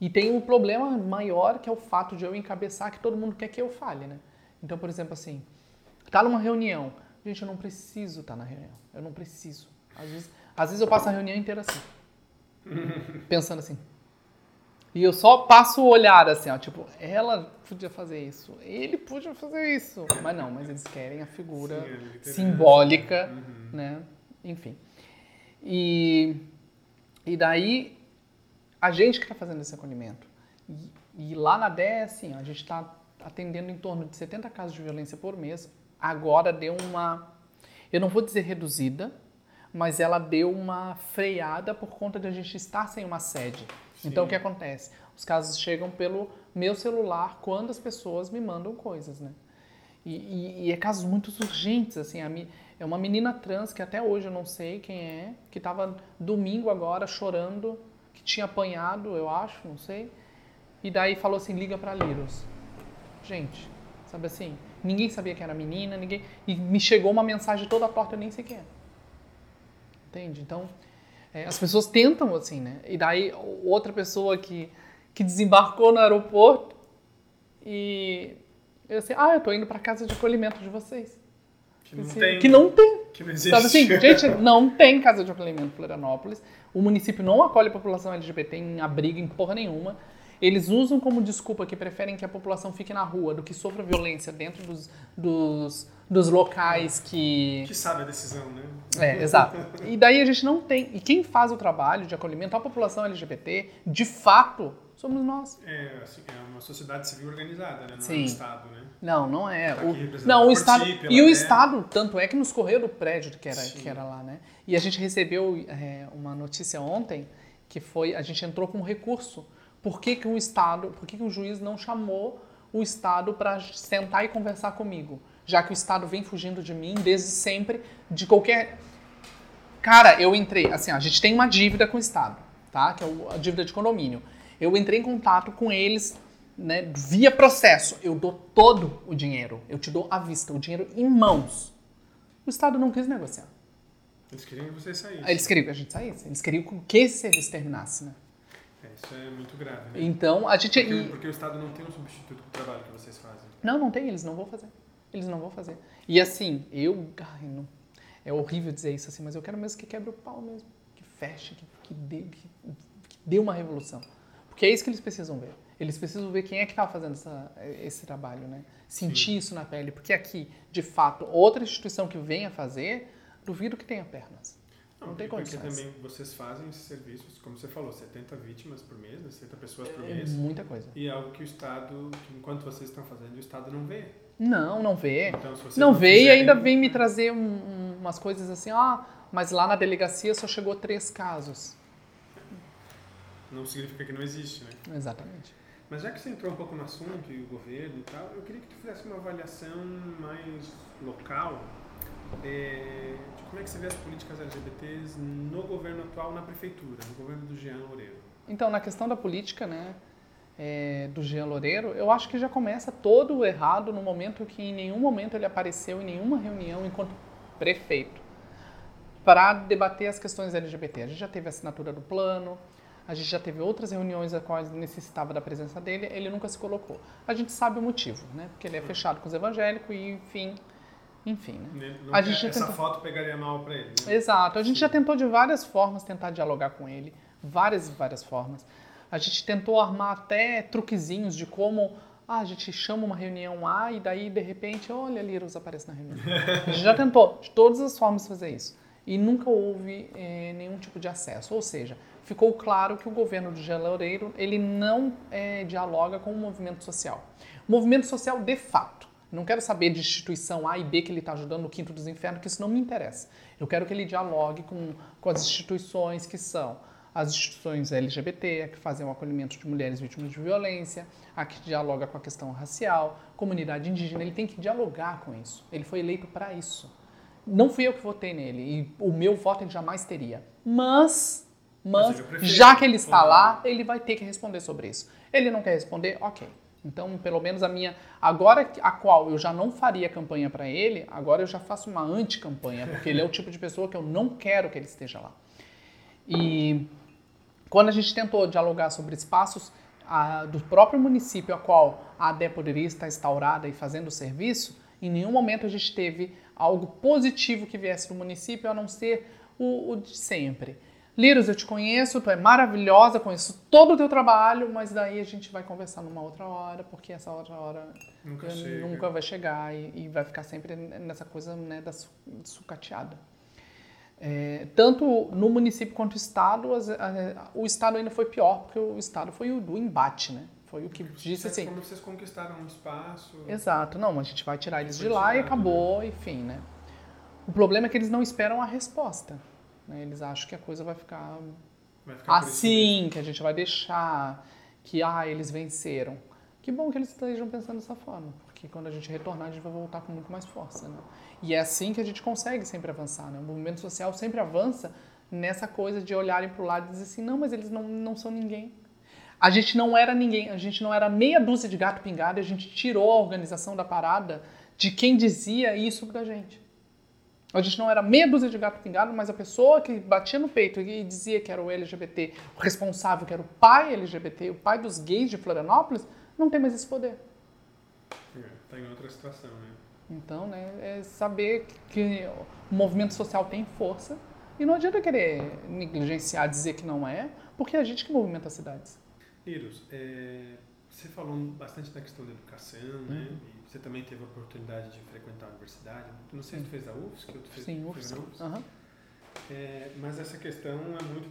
E tem um problema maior que é o fato de eu encabeçar que todo mundo quer que eu fale, né? Então, por exemplo, assim, tá numa reunião. Gente, eu não preciso estar tá na reunião. Eu não preciso. Às vezes, às vezes eu passo a reunião inteira assim. pensando assim. E eu só passo o olhar assim, ó, tipo, ela podia fazer isso, ele podia fazer isso. Mas não, mas eles querem a figura Sim, simbólica, uhum. né? Enfim. E, e daí, a gente que está fazendo esse acolhimento. E, e, lá na DE, assim, a gente está atendendo em torno de 70 casos de violência por mês. Agora deu uma, eu não vou dizer reduzida, mas ela deu uma freada por conta de a gente estar sem uma sede. Sim. Então o que acontece? Os casos chegam pelo meu celular quando as pessoas me mandam coisas, né? E, e, e é casos muito urgentes, assim, a mi, é uma menina trans que até hoje eu não sei quem é, que estava domingo agora chorando, que tinha apanhado, eu acho, não sei, e daí falou assim, liga para Liros. Gente, sabe assim, ninguém sabia que era menina, ninguém, e me chegou uma mensagem toda torta, eu nem sei quem é. Entende? Então, é, as pessoas tentam assim, né? E daí outra pessoa que, que desembarcou no aeroporto e eu assim, ah, eu tô indo para casa de acolhimento de vocês. Que não assim, tem. Que não tem. Que não existe. Sabe assim, gente, não tem casa de acolhimento em Florianópolis. O município não acolhe a população LGBT em abrigo, em porra nenhuma. Eles usam como desculpa que preferem que a população fique na rua do que sofra violência dentro dos, dos, dos locais que. Que sabe a decisão, né? É, exato. E daí a gente não tem. E quem faz o trabalho de acolhimento à população LGBT, de fato, somos nós. É, assim, é uma sociedade civil organizada, né? Não Sim. é um Estado, né? Não, não é. Tá o, não, o Estado. E o Estado, tanto é que nos correu do prédio que era, que era lá, né? E a gente recebeu é, uma notícia ontem que foi. A gente entrou com um recurso. Por que, que o Estado, por que, que o juiz não chamou o Estado para sentar e conversar comigo? Já que o Estado vem fugindo de mim desde sempre, de qualquer. Cara, eu entrei. Assim, a gente tem uma dívida com o Estado, tá? Que é a dívida de condomínio. Eu entrei em contato com eles né, via processo. Eu dou todo o dinheiro. Eu te dou à vista, o dinheiro em mãos. O Estado não quis negociar. Eles queriam que você saísse. Eles queriam que a gente saísse. Eles queriam que esse serviço terminasse, né? É, isso é muito grave, né? Então, a gente... Porque, porque o Estado não tem um substituto do trabalho que vocês fazem. Não, não tem. Eles não vão fazer. Eles não vão fazer. E assim, eu... Ai, não, é horrível dizer isso assim, mas eu quero mesmo que quebre o pau mesmo. Que feche, que, que, dê, que, que dê uma revolução. Porque é isso que eles precisam ver. Eles precisam ver quem é que está fazendo essa, esse trabalho, né? Sentir Sim. isso na pele. Porque aqui, de fato, outra instituição que venha fazer, duvido que tenha pernas. Não, não tem condições. Porque também vocês fazem esses serviços, como você falou, 70 vítimas por mês, 70 pessoas por é mês. muita coisa. E é algo que o Estado, que enquanto vocês estão fazendo, o Estado não vê. Não, não vê. Então, não, não vê e ainda vem me trazer um, umas coisas assim, ah, mas lá na delegacia só chegou três casos. Não significa que não existe, né? Exatamente. Mas já que você entrou um pouco no assunto e o governo e tal, eu queria que tu fizesse uma avaliação mais local é, de como é que você vê as políticas LGBTs no governo atual, na prefeitura, no governo do Jean Loureiro. Então, na questão da política, né, é, do Jean Loureiro, eu acho que já começa todo errado no momento que em nenhum momento ele apareceu em nenhuma reunião enquanto prefeito para debater as questões LGBT. A gente já teve a assinatura do plano, a gente já teve outras reuniões a quais necessitava da presença dele, ele nunca se colocou. A gente sabe o motivo, né? Porque ele é fechado com os evangélicos e, enfim, enfim, né? Não a gente essa tentou... foto pegaria mal para ele. Né? Exato. A gente Sim. já tentou de várias formas tentar dialogar com ele, várias várias formas. A gente tentou armar até truquezinhos de como ah, a gente chama uma reunião A e daí de repente, olha, Liros aparece na reunião. A gente já tentou de todas as formas fazer isso. e nunca houve é, nenhum tipo de acesso. Ou seja, ficou claro que o governo do Jean Loureiro ele não é, dialoga com o movimento social. O movimento social, de fato, não quero saber de instituição A e B que ele está ajudando no quinto dos infernos, que isso não me interessa. Eu quero que ele dialogue com, com as instituições que são as instituições LGBT, que fazem o acolhimento de mulheres vítimas de violência, a que dialoga com a questão racial, comunidade indígena, ele tem que dialogar com isso. Ele foi eleito para isso. Não fui eu que votei nele e o meu voto ele jamais teria. Mas, mas, mas já que ele está lá, ele vai ter que responder sobre isso. Ele não quer responder, ok. Então, pelo menos a minha. Agora, a qual eu já não faria campanha para ele, agora eu já faço uma anti-campanha, porque ele é o tipo de pessoa que eu não quero que ele esteja lá. E quando a gente tentou dialogar sobre espaços a, do próprio município a qual a ADE poderia estar instaurada e fazendo o serviço, em nenhum momento a gente teve algo positivo que viesse do município, a não ser o, o de sempre. Liros, eu te conheço, tu é maravilhosa, conheço todo o teu trabalho, mas daí a gente vai conversar numa outra hora, porque essa outra hora nunca, nunca vai chegar e, e, vai ficar sempre nessa coisa né, da sucateada. É, tanto no município quanto no estado, as, a, o estado ainda foi pior, porque o estado foi o do embate, né? Foi o que disse assim. Como vocês conquistaram um espaço. Exato, não, a gente vai tirar eles de lá e acabou, né? enfim, né? O problema é que eles não esperam a resposta. Né? Eles acham que a coisa vai ficar, vai ficar assim, que a gente vai deixar, que ah, eles venceram. Que bom que eles estejam pensando dessa forma, porque quando a gente retornar, a gente vai voltar com muito mais força, né? E é assim que a gente consegue sempre avançar, né? O movimento social sempre avança nessa coisa de olharem para o lado e dizer assim, não, mas eles não, não são ninguém. A gente não era ninguém, a gente não era meia dúzia de gato pingado e a gente tirou a organização da parada de quem dizia isso da gente. A gente não era meia dúzia de gato pingado, mas a pessoa que batia no peito e dizia que era o LGBT, o responsável, que era o pai LGBT, o pai dos gays de Florianópolis, não tem mais esse poder. Está é, em outra situação, né? Então, né, é saber que o movimento social tem força e não adianta querer negligenciar, dizer que não é, porque é a gente que movimenta as cidades. Iros, é, você falou bastante da questão da educação, né, uhum. Né? Você também teve a oportunidade de frequentar a universidade. Não sei se você fez a UFSC, ou tu fez, Sim, UFSC. Fez UFSC. Uhum. É, mas essa questão é muito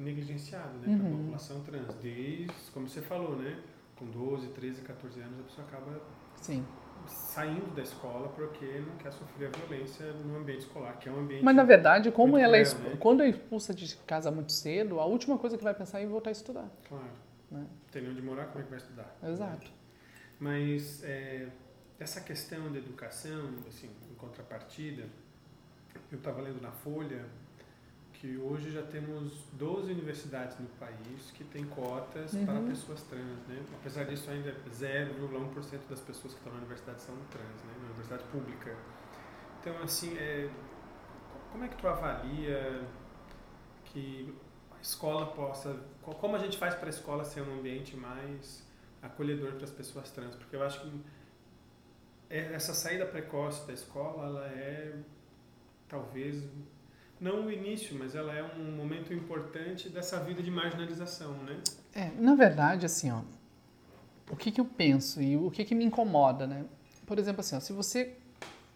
negligenciada né, uhum. para a população trans. Desde, como você falou, né? Com 12, 13, 14 anos a pessoa acaba Sim saindo da escola porque não quer sofrer a violência no ambiente escolar, que é um ambiente. Mas na verdade, como ela é né? quando é expulsa de casa muito cedo, a última coisa que vai pensar é voltar a estudar. Claro. Né? Tem onde morar, como é que vai estudar? Exato. Mas é, essa questão da educação, assim, em contrapartida, eu estava lendo na Folha que hoje já temos 12 universidades no país que têm cotas uhum. para pessoas trans, né? Apesar disso, ainda 0,1% das pessoas que estão na universidade são trans, né? Na universidade pública. Então, assim, é, como é que tu avalia que a escola possa... Como a gente faz para a escola ser um ambiente mais acolhedor para as pessoas trans? Porque eu acho que é, essa saída precoce da escola, ela é talvez não o início, mas ela é um momento importante dessa vida de marginalização, né? É, na verdade, assim, ó, o que, que eu penso e o que, que me incomoda, né? Por exemplo, assim, ó, se você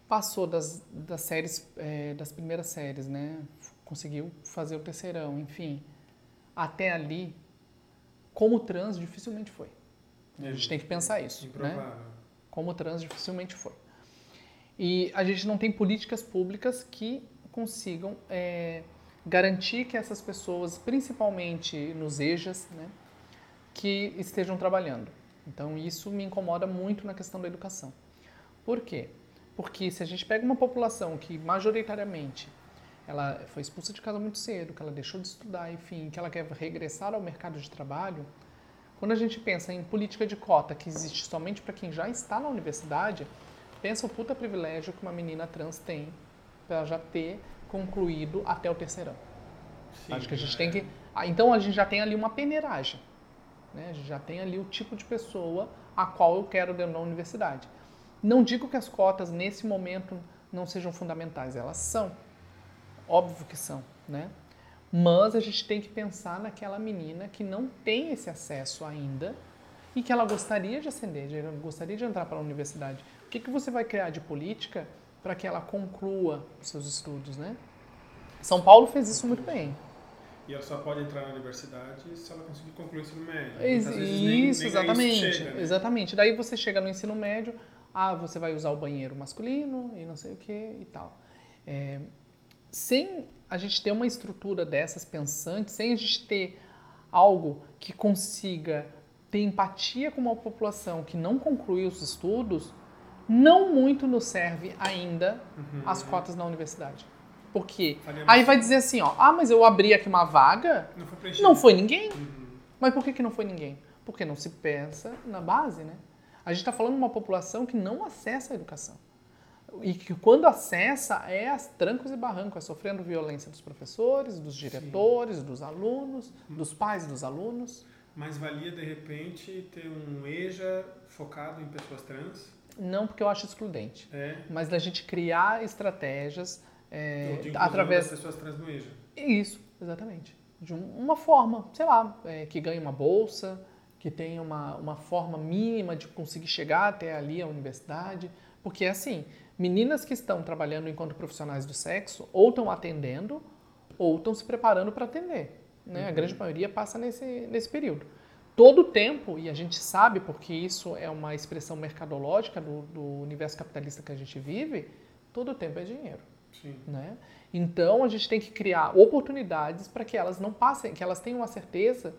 passou das, das séries, é, das primeiras séries, né? Conseguiu fazer o terceirão, enfim, até ali, como trans dificilmente foi. A gente tem que pensar isso, Improvável. né? Como trans dificilmente foi. E a gente não tem políticas públicas que consigam é, garantir que essas pessoas, principalmente nos EJAs, né, que estejam trabalhando. Então isso me incomoda muito na questão da educação. Por quê? Porque se a gente pega uma população que majoritariamente ela foi expulsa de casa muito cedo, que ela deixou de estudar, enfim, que ela quer regressar ao mercado de trabalho, quando a gente pensa em política de cota que existe somente para quem já está na universidade, pensa o puta privilégio que uma menina trans tem para já ter concluído até o terceirão. Sim, Acho que a gente tem que. Ah, então a gente já tem ali uma peneiragem. Né? A gente já tem ali o tipo de pessoa a qual eu quero dentro da universidade. Não digo que as cotas nesse momento não sejam fundamentais, elas são. Óbvio que são, né? Mas a gente tem que pensar naquela menina que não tem esse acesso ainda e que ela gostaria de ascender, gostaria de entrar para a universidade. O que, que você vai criar de política para que ela conclua seus estudos, né? São Paulo fez isso muito bem. E ela só pode entrar na universidade se ela conseguir concluir o ensino médio. Vezes nem- Isso, nem exatamente. chega, né? Exatamente. Daí você chega no ensino médio, ah, você vai usar o banheiro masculino e não sei o que e tal. É, sem a gente ter uma estrutura dessas pensante, sem a gente ter algo que consiga ter empatia com uma população que não concluiu os estudos, não muito nos serve ainda as cotas na universidade. Por quê? Faria Aí vai dizer assim, ó, ah, mas eu abri aqui uma vaga, Não foi não foi ninguém. Uhum. Mas por que, que não foi ninguém? Porque não se pensa na base, né? A gente está falando de uma população que não acessa a educação. E que quando acessa é as trancos e barrancos, é sofrendo violência dos professores, dos diretores, dos alunos, dos pais dos alunos. Mas valia, de repente, ter um EJA focado em pessoas trans? Não porque eu acho excludente, É. mas da gente criar estratégias é, através das pessoas trans no EJA. Isso, exatamente. De um- uma forma, sei lá, é, que ganhe uma bolsa, que tenha uma, uma forma mínima de conseguir chegar até ali a universidade. Porque, assim, meninas que estão trabalhando enquanto profissionais do sexo ou estão atendendo ou estão se preparando para atender. Né? A grande maioria passa nesse, nesse período. Todo o tempo, e a gente sabe porque isso é uma expressão mercadológica do, do universo capitalista que a gente vive, todo o tempo é dinheiro né? Então a gente tem que criar oportunidades para que elas não passem, que elas tenham a certeza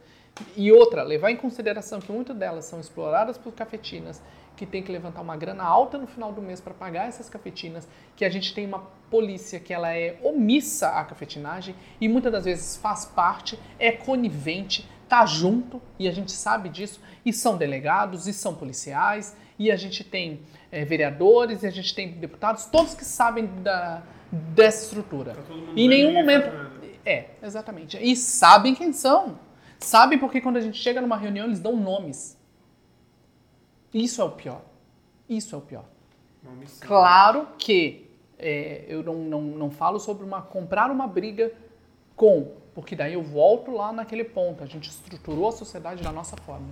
e outra, levar em consideração que muitas delas são exploradas por cafetinas, que tem que levantar uma grana alta no final do mês para pagar essas cafetinas, que a gente tem uma polícia que ela é omissa à cafetinagem e muitas das vezes faz parte, é conivente, tá junto e a gente sabe disso e são delegados e são policiais e a gente tem eh, vereadores e a gente tem deputados, todos que sabem da, dessa estrutura. Tá Em nenhum ninguém momento. É, exatamente. E sabem quem são. Sabem porque quando a gente chega numa reunião eles dão nomes. Isso é o pior. Isso é o pior. Claro que é, eu não, não, não falo sobre uma comprar uma briga com, porque daí eu volto lá naquele ponto. A gente estruturou a sociedade da nossa forma.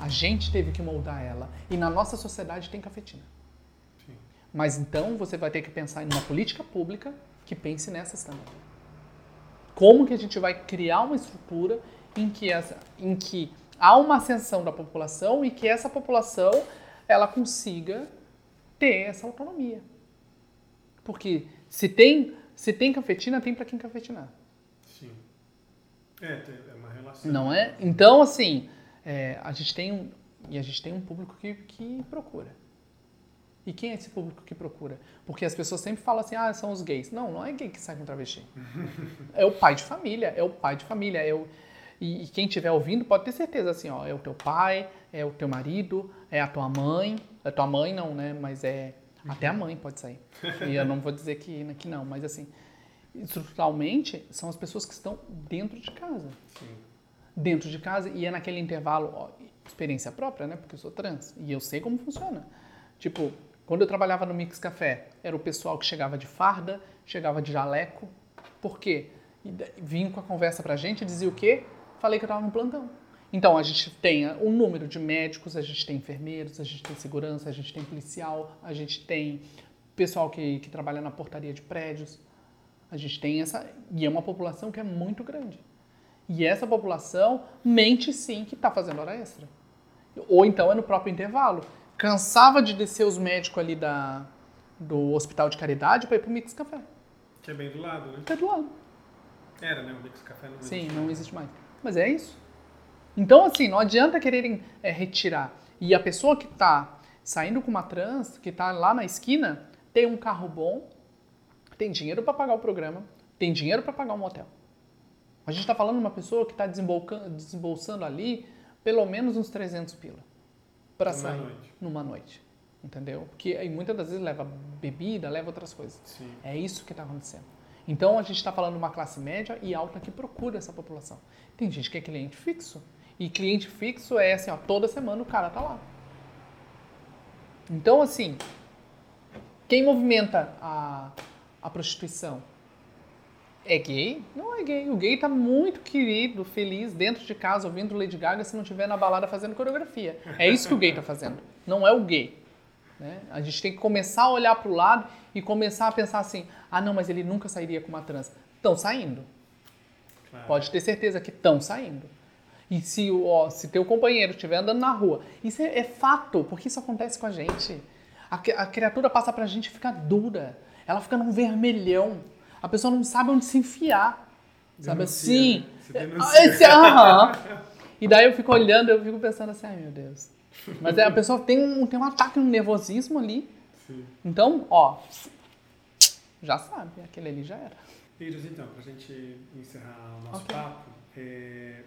A gente teve que moldar ela. E na nossa sociedade tem cafetina. Sim. Mas então você vai ter que pensar em uma política pública que pense nessas também. Como que a gente vai criar uma estrutura em que, essa, em que há uma ascensão da população e que essa população ela consiga ter essa autonomia. Porque se tem, se tem cafetina, tem para quem cafetinar. Sim. É, é uma relação. Não é? Então, assim, é, a gente tem um, e a gente tem um público que, que procura. E quem é esse público que procura? Porque as pessoas sempre falam assim, ah, são os gays. Não, não é gay que sai com travesti. é o pai de família, é o pai de família. É o, e, e quem estiver ouvindo pode ter certeza, assim, ó, é o teu pai, é o teu marido, é a tua mãe. É tua mãe não, né? Mas é... Até a mãe pode sair. E eu não vou dizer que, que não, mas assim... Estruturalmente, são as pessoas que estão dentro de casa Sim. dentro de casa e é naquele intervalo, ó, experiência própria, né? Porque eu sou trans e eu sei como funciona. Tipo, quando eu trabalhava no Mix Café, era o pessoal que chegava de farda, chegava de jaleco. Por quê? E vinha com a conversa pra gente e dizia o quê? Falei que eu tava no plantão. Então, a gente tem um número de médicos, a gente tem enfermeiros, a gente tem segurança, a gente tem policial, a gente tem pessoal que, que trabalha na portaria de prédios. A gente tem essa. E é uma população que é muito grande. E essa população mente sim que está fazendo hora extra. Ou então é no próprio intervalo. Cansava de descer os médicos ali da, do hospital de caridade para ir pro Mix Café. Que é bem do lado, né? Fica do lado. Era, né? O Mix Café não Sim, existe não mais. existe mais. Mas é isso. Então, assim, não adianta quererem é, retirar. E a pessoa que está saindo com uma trans, que está lá na esquina, tem um carro bom, tem dinheiro para pagar o programa, tem dinheiro para pagar um motel. A gente está falando de uma pessoa que está desembolsando ali pelo menos uns 300 pila para sair noite. numa noite. Entendeu? Porque aí muitas das vezes leva bebida, leva outras coisas. Sim. É isso que está acontecendo. Então a gente está falando de uma classe média e alta que procura essa população. Tem gente que é cliente fixo. E cliente fixo é assim, ó, toda semana o cara tá lá. Então, assim, quem movimenta a, a prostituição é gay? Não é gay. O gay tá muito querido, feliz, dentro de casa, ouvindo Lady Gaga se não estiver na balada fazendo coreografia. É isso que o gay tá fazendo. Não é o gay. Né? A gente tem que começar a olhar para o lado e começar a pensar assim: ah, não, mas ele nunca sairia com uma trans. estão saindo. Claro. Pode ter certeza que estão saindo. E se, ó, se teu companheiro estiver andando na rua, isso é, é fato, porque isso acontece com a gente. A, a criatura passa pra gente e fica dura. Ela fica num vermelhão. A pessoa não sabe onde se enfiar. Sabe Denuncia, assim? né? É, esse- aham. E daí eu fico olhando, eu fico pensando assim, ai meu Deus. Mas é, a pessoa tem um, tem um ataque, um nervosismo ali. Sim. Então, ó, já sabe, aquele ali já era. Iris, então, para a gente encerrar o nosso Ok. papo, é,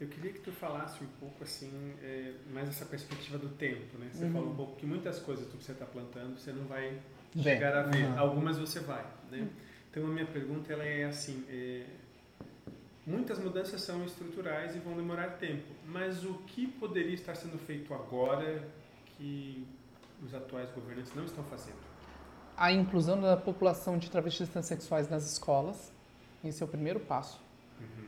eu queria que tu falasse um pouco assim, é, mais essa perspectiva do tempo, né? Você Uhum. falou um pouco que muitas coisas que você está plantando você não vai Vê. chegar a ver, Uhum. algumas você vai, né? Então a minha pergunta ela é assim, é, muitas mudanças são estruturais e vão demorar tempo, mas o que poderia estar sendo feito agora que os atuais governantes não estão fazendo? a inclusão da população de travestis transexuais nas escolas. Esse é o primeiro passo.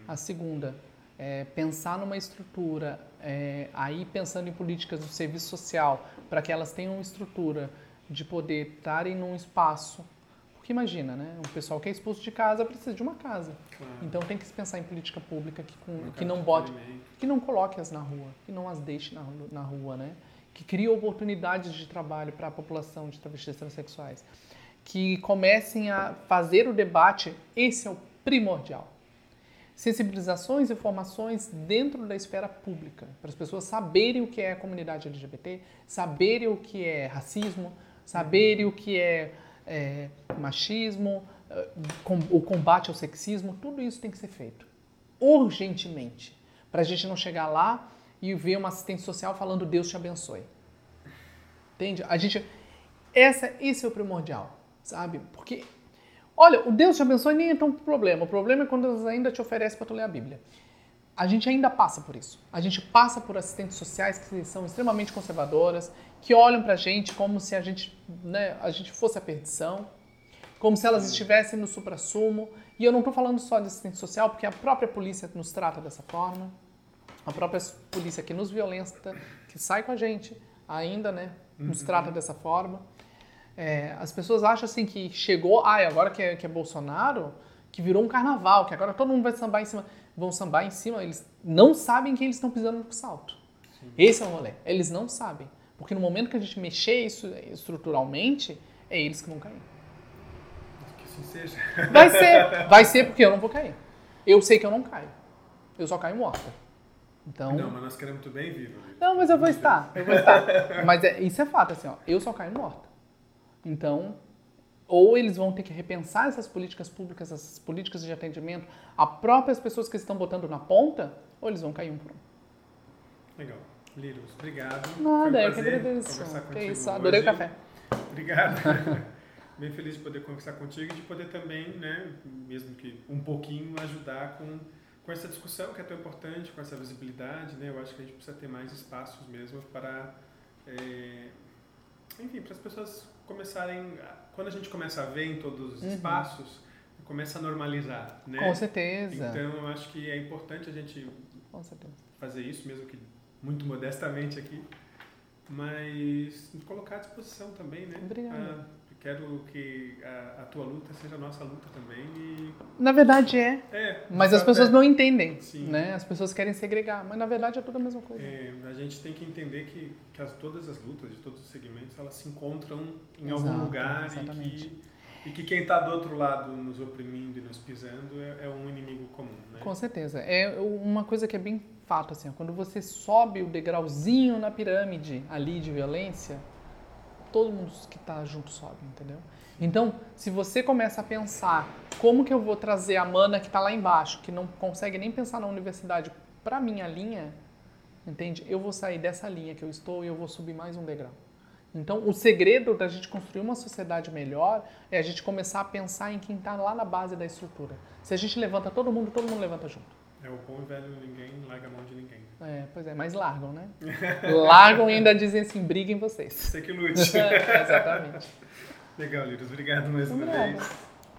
A segunda, é pensar numa estrutura, é, aí pensando em políticas do serviço social, para que elas tenham uma estrutura de poder estarem num espaço. Porque imagina, né? Um pessoal que é expulso de casa precisa de uma casa. Claro. Então tem que se pensar em política pública que, com- que não bote que não coloque-as na rua, que não as deixe na, na rua, né? Que crie oportunidades de trabalho para a população de travestis transexuais. Que comecem a fazer o debate, esse é o primordial. Sensibilizações e formações dentro da esfera pública, para as pessoas saberem o que é a comunidade LGBT, saberem o que é racismo, saberem o que é, é, machismo, com- o combate ao sexismo, tudo isso tem que ser feito urgentemente, para a gente não chegar lá e ver uma assistente social falando Deus te abençoe. Entende? A gente essa esse é o primordial, sabe? Porque olha, o Deus te abençoe nem é tão problema. O problema é quando eles ainda te oferecem para tu ler a Bíblia. A gente ainda passa por isso. A gente passa por assistentes sociais que são extremamente conservadoras, que olham pra gente como se a gente, né, a gente fosse a perdição como se elas estivessem no suprassumo. E eu não estou falando só de assistente social, porque a própria polícia nos trata dessa forma. A própria polícia que nos violenta, que sai com a gente ainda, né? Nos trata dessa forma. É, as pessoas acham assim que chegou, ai, agora que é, que é Bolsonaro, que virou um carnaval, que agora todo mundo vai sambar em cima. Vão sambar em cima, eles não sabem que eles estão pisando no salto. Esse é o rolê. Eles não sabem. Porque no momento que a gente mexer isso estruturalmente, é eles que vão cair. Que assim seja. Vai ser, vai ser porque eu não vou cair. Eu sei que eu não caio. Eu só caio morta. Então, Não, não, mas nós queremos tu bem vivo. Vitor. mas eu vou estar, eu vou estar. Mas é- isso é fato assim, ó, eu só caio morta. Então, ou eles vão ter que repensar essas políticas públicas, essas políticas de atendimento, a próprias pessoas que estão botando na ponta, ou eles vão cair um por um. Legal. Liros, obrigado. Nada, um eu que agradeço. contigo isso, adorei o hoje. café. Obrigado. Bem feliz de poder conversar contigo e de poder também, né, mesmo que um pouquinho, ajudar com, com essa discussão que é tão importante, com essa visibilidade, né? Eu acho que a gente precisa ter mais espaços mesmo para, é, enfim, para as pessoas começarem, quando a gente começa a ver em todos os Uhum. espaços, começa a normalizar, né? Com certeza. Então, eu acho que é importante a gente fazer isso, mesmo que muito modestamente aqui, mas colocar à disposição também, né? Obrigada. Ah, quero que a, a tua luta seja a nossa luta também e Na verdade é, é, mas as pessoas é. não entendem, Sim. né? As pessoas querem segregar, mas na verdade é tudo a mesma coisa. É, a gente tem que entender que, que as, todas as lutas de todos os segmentos elas se encontram em Exato, algum lugar e exatamente. que, e que quem está do outro lado nos oprimindo e nos pisando é, é um inimigo comum, né? Com certeza. É uma coisa que é bem fato, assim, ó, quando você sobe o degrauzinho na pirâmide ali de violência, todo mundo que está junto sobe, entendeu? Então, se você começa a pensar como que eu vou trazer a mana que está lá embaixo, que não consegue nem pensar na universidade, para minha linha, entende? Eu vou sair dessa linha que eu estou e eu vou subir mais um degrau. Então, o segredo da gente construir uma sociedade melhor é a gente começar a pensar em quem está lá na base da estrutura. Se a gente levanta todo mundo, todo mundo levanta junto. É o bom e velho ninguém larga a mão de ninguém. É, pois é, mas largam, né? largam e ainda dizem assim, briguem vocês. Você que lute. É, exatamente. Legal, Liros. Obrigado mais uma Obrigada. vez.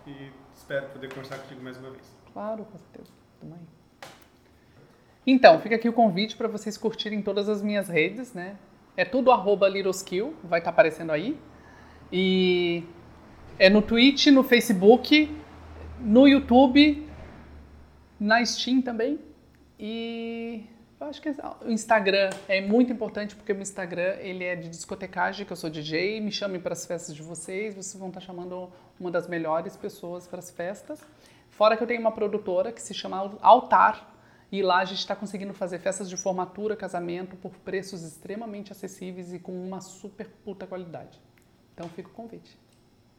E espero poder conversar contigo mais uma vez. Claro, com certeza. Tamo aí. Então, fica aqui o convite para vocês curtirem todas as minhas redes, né? É tudo arroba Littleskill, vai estar aparecendo aí. E é no Twitch, no Facebook, no YouTube, na Steam também. E eu acho que o Instagram é muito importante porque o Instagram ele é de discotecagem, que eu sou DJ, me chamem para as festas de vocês, vocês vão estar chamando uma das melhores pessoas para as festas. Fora que eu tenho uma produtora que se chama Altar, e lá a gente está conseguindo fazer festas de formatura, casamento por preços extremamente acessíveis e com uma super puta qualidade. Então fica o convite.